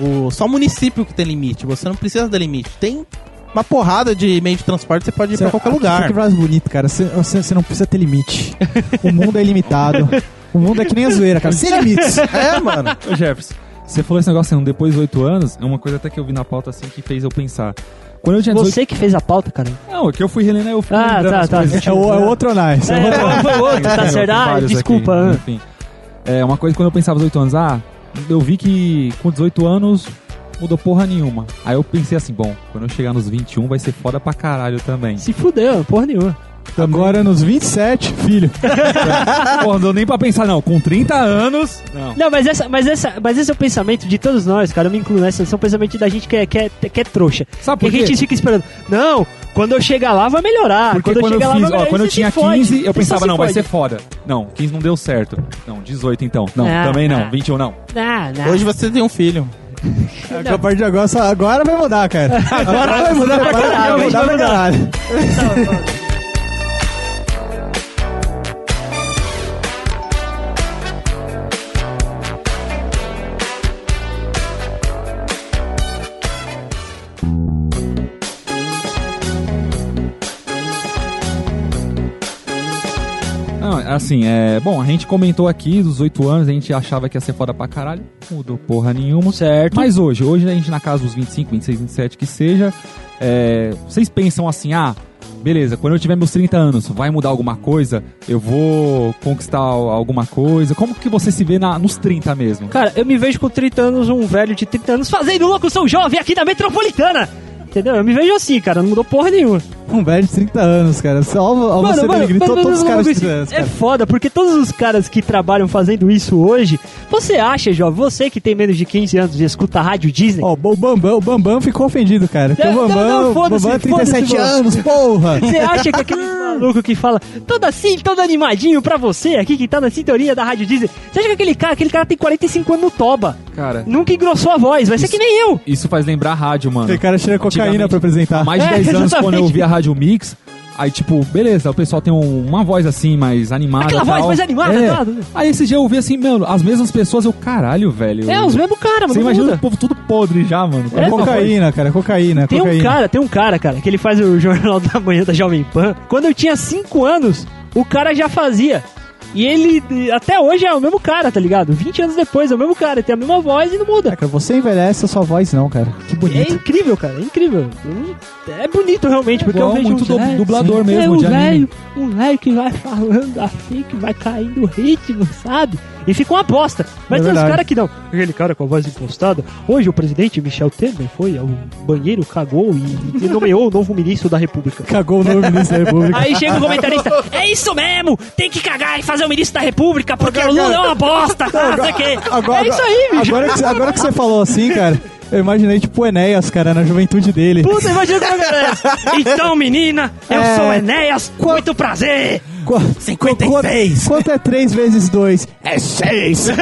o, só o município que tem limite, você não precisa ter limite, tem uma porrada de meio de transporte, você pode ir pra qualquer lugar. Que frase bonita, cara. Você, você, você não precisa ter limite. O mundo é ilimitado. O mundo é que nem a zoeira, cara. Sem limites. É, mano. [laughs] Ô Jefferson, Você falou esse negócio assim, depois dos 8 anos, é uma coisa até que eu vi na pauta assim que fez eu pensar. Quando eu tinha 18 Você que fez a pauta, cara. Não, é que eu fui relendo, eu fui Ah, tá, tá. coisas. É o, é outro Nice. É, É, outro, tá certo? Ah, desculpa. aqui, ah. enfim. É uma coisa quando eu pensava aos 8 anos, ah, eu vi que com 18 anos mudou porra nenhuma. Aí eu pensei assim, bom, quando eu chegar nos 21 vai ser foda pra caralho também. Se fudeu, porra nenhuma. Agora nos 27, filho. [laughs] porra, não deu nem pra pensar, não. Com 30 anos. Não. Não, mas, essa, mas, essa, mas esse é o pensamento de todos nós, cara. Eu me incluo nessa. Esse é o pensamento da gente que é, que é, que é trouxa. Sabe Porque por a quê? gente fica esperando. Não, quando eu chegar lá vai melhorar. Porque quando, quando, eu chegar eu, fiz, lá vai ó, melhorar. quando eu tinha se fode. 15, eu pensava, não, vai ser foda. Não, 15 não deu certo. Não, 18 então. Não, Ah, também não. ah. 21 não. Não, não. Hoje você tem um filho. A partir de agora, agora vai mudar, cara. Agora vai mudar, agora vai mudar pra caralho. Não, assim, é. Bom, a gente comentou aqui dos 8 anos, a gente achava que ia ser foda pra caralho. Mudou porra nenhuma. Certo. Mas hoje, hoje a gente na casa dos 25, 26, 27, que seja. é, vocês pensam assim, ah, beleza, quando eu tiver meus 30 anos, vai mudar alguma coisa? Eu vou conquistar alguma coisa? Como que você se vê na- nos 30 mesmo? Cara, eu me vejo com 30 anos, um velho de 30 anos, fazendo locução jovem aqui na Metropolitana. Entendeu? Eu me vejo assim, cara. Não mudou porra nenhuma. Um velho de 30 anos, cara. Só ó, você denegrir to- todos os caras de 30 anos, é cara. foda, porque todos os caras que trabalham fazendo isso hoje, você acha, jovem, você que tem menos de 15 anos e escuta a rádio Disney, Ó, o Bambam, o Bambam ficou ofendido, cara. Porque Não, o não, Bambam, não, o foda-se, Bambam é 37 foda-se, mano. anos, porra! [laughs] Você acha que aquele [laughs] maluco que fala todo assim, todo animadinho pra você aqui que tá na sintonia da Rádio Disney, você acha que aquele cara, aquele cara tem 45 anos no toba, Cara, nunca engrossou a voz, vai ser que nem eu. isso faz lembrar a rádio, mano. Aquele cara cheira cocaína pra apresentar. Há mais de É, 10 anos, exatamente. quando eu ouvia a Rádio Mix, aí, tipo, beleza, o pessoal tem um- uma voz assim, mais animada. Aquela tal. voz mais animada, É. tá? Aí esse dia eu ouvi assim, meu, as mesmas pessoas, eu, caralho, velho. É, os mesmos caras, Você mano, não imagina muda. o povo tudo podre já, mano. É, cocaína, cara, cocaína, Tem um cocaína. cara, tem um cara, cara, que ele faz o [laughs] Jornal da Manhã da Jovem Pan. Quando eu tinha 5 anos, o cara já fazia. E ele, até hoje, é o mesmo cara, tá ligado? 20 anos depois, é o mesmo cara, tem a mesma voz e não muda. É, cara, você envelhece a sua voz não, cara. Que É bonito. incrível, cara, é incrível. É bonito realmente, porque igual eu vejo muito uns du- velhos- dublador Sim. mesmo, é, um de anime. velho, um velho que vai falando assim, que vai caindo o ritmo, sabe? E fica uma bosta. Mas É tem uns caras que não. Aquele cara com a voz impostada. Hoje o presidente Michel Temer foi ao banheiro, cagou e, e nomeou o novo ministro da República. Cagou o novo ministro da República. Aí chega o comentarista, é isso mesmo, tem que cagar e fazer o ministro da República, porque o Lula é uma bosta, o quê. Agora, é isso aí, bicho. Agora que, você- agora que você falou assim, cara, eu imaginei tipo o Enéas, cara, na juventude dele. Puta, imagina como é que é. [laughs] Então, menina, eu É. sou Enéas, muito prazer. Qu- 56. Quanto, quanto é 3 vezes 2? É 6! [laughs]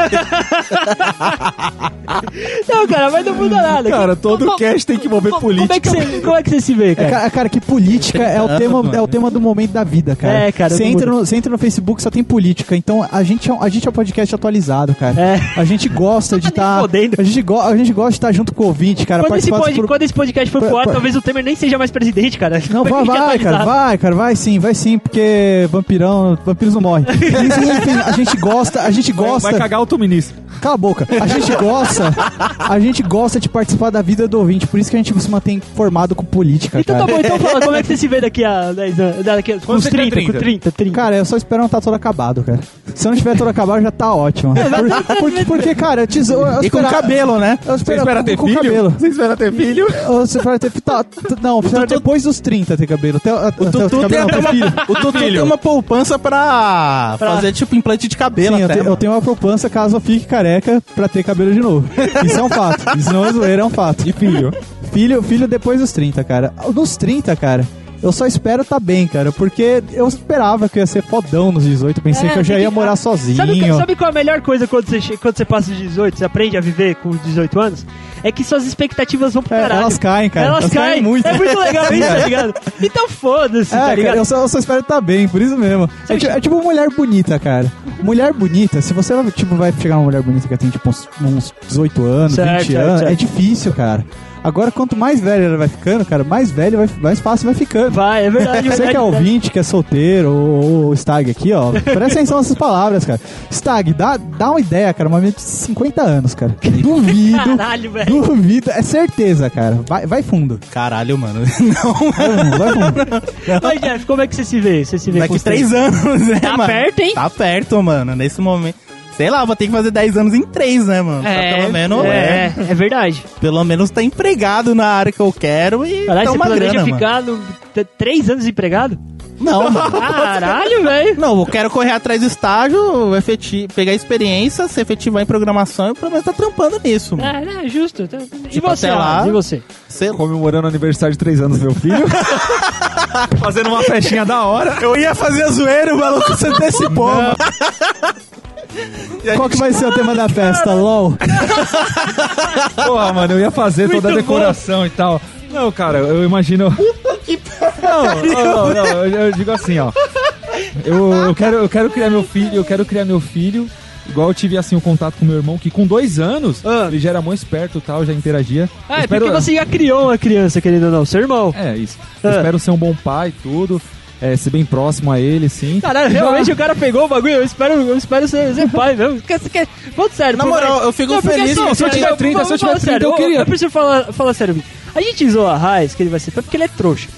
Não, cara, mas não muda nada. Cara, todo Como- cast tem que envolver como- Como é que política. você, como é que você se vê, cara? Cara, cara, que política é o, tema, é o tema do momento da vida, cara. É, cara, Você entra, no, você entra no Facebook, só tem política. Então a gente é, um- a gente é um podcast atualizado, cara. É. A gente gosta de Nem estar. fodendo. a, gente go- a gente gosta de estar junto com o ouvinte, cara. Quando esse, pod- pro- quando esse podcast for Por- pro ar, por- talvez o Temer nem seja mais presidente, cara. Não, [laughs] vai, vai, cara, vai, cara, vai sim, vai sim, porque vampirão, vampiros não morrem. Enfim, enfim, a gente gosta, a gente Vai, gosta. vai cagar outro ministro. Cala a boca. A gente gosta, a gente gosta de participar da vida do ouvinte, por isso que a gente se mantém informado com política, Então cara. tá bom, então fala, como é que você se vê daqui a 10 anos? Daqui a, com Quando uns você tiver 30, com 30. 30, 30. Cara, eu só espero não estar todo acabado, cara. Se eu não tiver todo acabado, já tá ótimo. [laughs] Por- porque, porque, cara, eu, te, eu, eu E com esperava- cabelo, né? Eu Você espero, espera com, ter com filho? cabelo. Você espera ter filho? Eu espero ter tá, t- Não, eu espero depois dos 30 ter cabelo. Até, O Tutu, ter tem, filho. uma, o Tutu tem uma poupança pra, fazer tipo implante de cabelo Sim, eu, te- eu tenho uma poupança caso eu fique careca pra ter cabelo de novo. [laughs] Isso é um fato. Isso não é zoeira, é um fato. E filho? Filho, filho depois dos 30, cara. Nos 30, cara, eu só espero tá bem, cara. Porque eu esperava que eu ia ser fodão nos 18. Pensei É, que eu já ia morar ah, sozinho. Sabe, sabe qual é a melhor coisa quando você, quando você passa de 18, você aprende a viver com 18 anos? É que suas expectativas vão pro É, caralho. elas caem, cara. Elas, Elas caem. caem muito. É muito legal [laughs] isso, tá ligado? Então foda-se, É, tá cara, ligado? eu só, eu só espero tá bem, por isso mesmo. É, é tipo mulher bonita, cara. Mulher bonita, se você vai, tipo, vai chegar uma mulher bonita que tem tipo uns, uns 18 anos, Certo, 20 certo, anos, certo. é difícil, cara. Agora, quanto mais velho ela vai ficando, cara, mais velho, vai, mais fácil vai ficando. Vai, é verdade. Você verdade, que é verdade. ouvinte, que é solteiro, ou, ou Stag aqui, ó, presta atenção nessas palavras, cara. Stag, dá, dá uma ideia, cara, uma menina de 50 anos, cara. Duvido, Caralho, velho. duvido, é certeza, cara. Vai, vai fundo. Caralho, mano. Não, Vai fundo. Mas, Jeff, como é que você se vê? Você se vê daqui três anos, né, Tá mano? perto, hein? Tá perto, mano. Nesse momento. Sei lá, vou ter que fazer 10 anos em 3, né, mano? É, pelo menos, é, é verdade. pelo menos tá empregado na área que eu quero e Caralho, tá você uma planeja grana, mano. ficar no, t- três anos empregado? Não, mano. Caralho, velho. Não, eu quero correr atrás do estágio, efeti pegar experiência, se efetivar em programação e pelo menos tá trampando nisso, mano. É, é justo. Tá- E Tipo, você, lá-? E você? Sei. Comemorando o aniversário de 3 anos do meu filho. [laughs] Fazendo uma festinha da hora. Eu ia fazer a zoeira, o maluco se antecipou, mano. [laughs] Qual que vai ser o tema da festa, LOL? [laughs] Porra, mano, eu ia fazer toda a Muito decoração e tal. Não, cara, eu imagino. Não, não, não, eu, eu digo assim, ó. Eu, eu, quero, eu quero criar meu filho, eu quero criar meu filho. Igual eu tive assim o contato com meu irmão, que com dois anos Ah. ele já era muito esperto e tal, já interagia. Ah, Eu é espero- porque você já criou uma criança, querido ou não, seu irmão. É, isso. Eu Ah. espero ser um bom pai e tudo. É, ser bem próximo a ele, sim. Caralho, Já- realmente o cara pegou o bagulho, eu espero, eu espero ser, ser pai mesmo. Quer, quer, falando sério. Na moral, eu fico Não, porque feliz assim, se eu tiver 30, se eu tiver vamos falar 30, eu sério, queria. Eu preciso falar, falar sério. Vitor. A gente zoa a Raiz, que ele vai ser pai, porque ele é trouxa.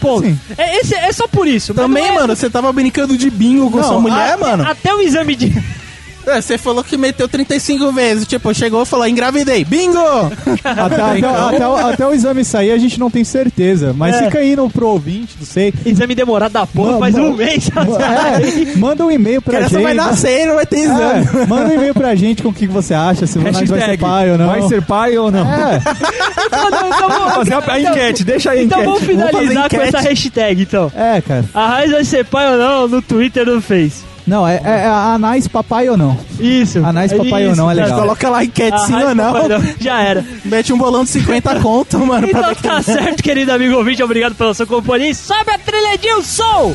Ponto. Sim. É, esse, é só por isso. Também, é- mano, você tava brincando de bingo com Não, sua mulher, a- mano. Até o exame de. É, você falou que meteu 35 vezes. Tipo, chegou e falou, engravidei. Bingo! [laughs] Até, até, até o, até o exame sair a gente não tem certeza. Mas É. fica aí no pro ouvinte, não sei. Exame demorado da porra, faz um mês. É, manda um e-mail pra Criança gente. vai nascer e não vai ter exame. É, manda um e-mail pra gente com o que você acha, se nós vai ser pai ou não. Vai ser pai ou não? É, Então, não, então vamos- Fazer a, a então- enquete, deixa aí a Então enquete. vamos finalizar com essa hashtag, então. é, cara. A Raiz vai ser pai ou não no Twitter ou no Face. Não, é, é, é a Anais papai ou não. Isso. Anais papai ou não é legal. Coloca lá a enquete sim ou não. Já era. Mete um bolão de 50 conto, mano. Então tá certo, querido amigo ouvinte. Obrigado pela sua companhia. E sobe a trilha de um som!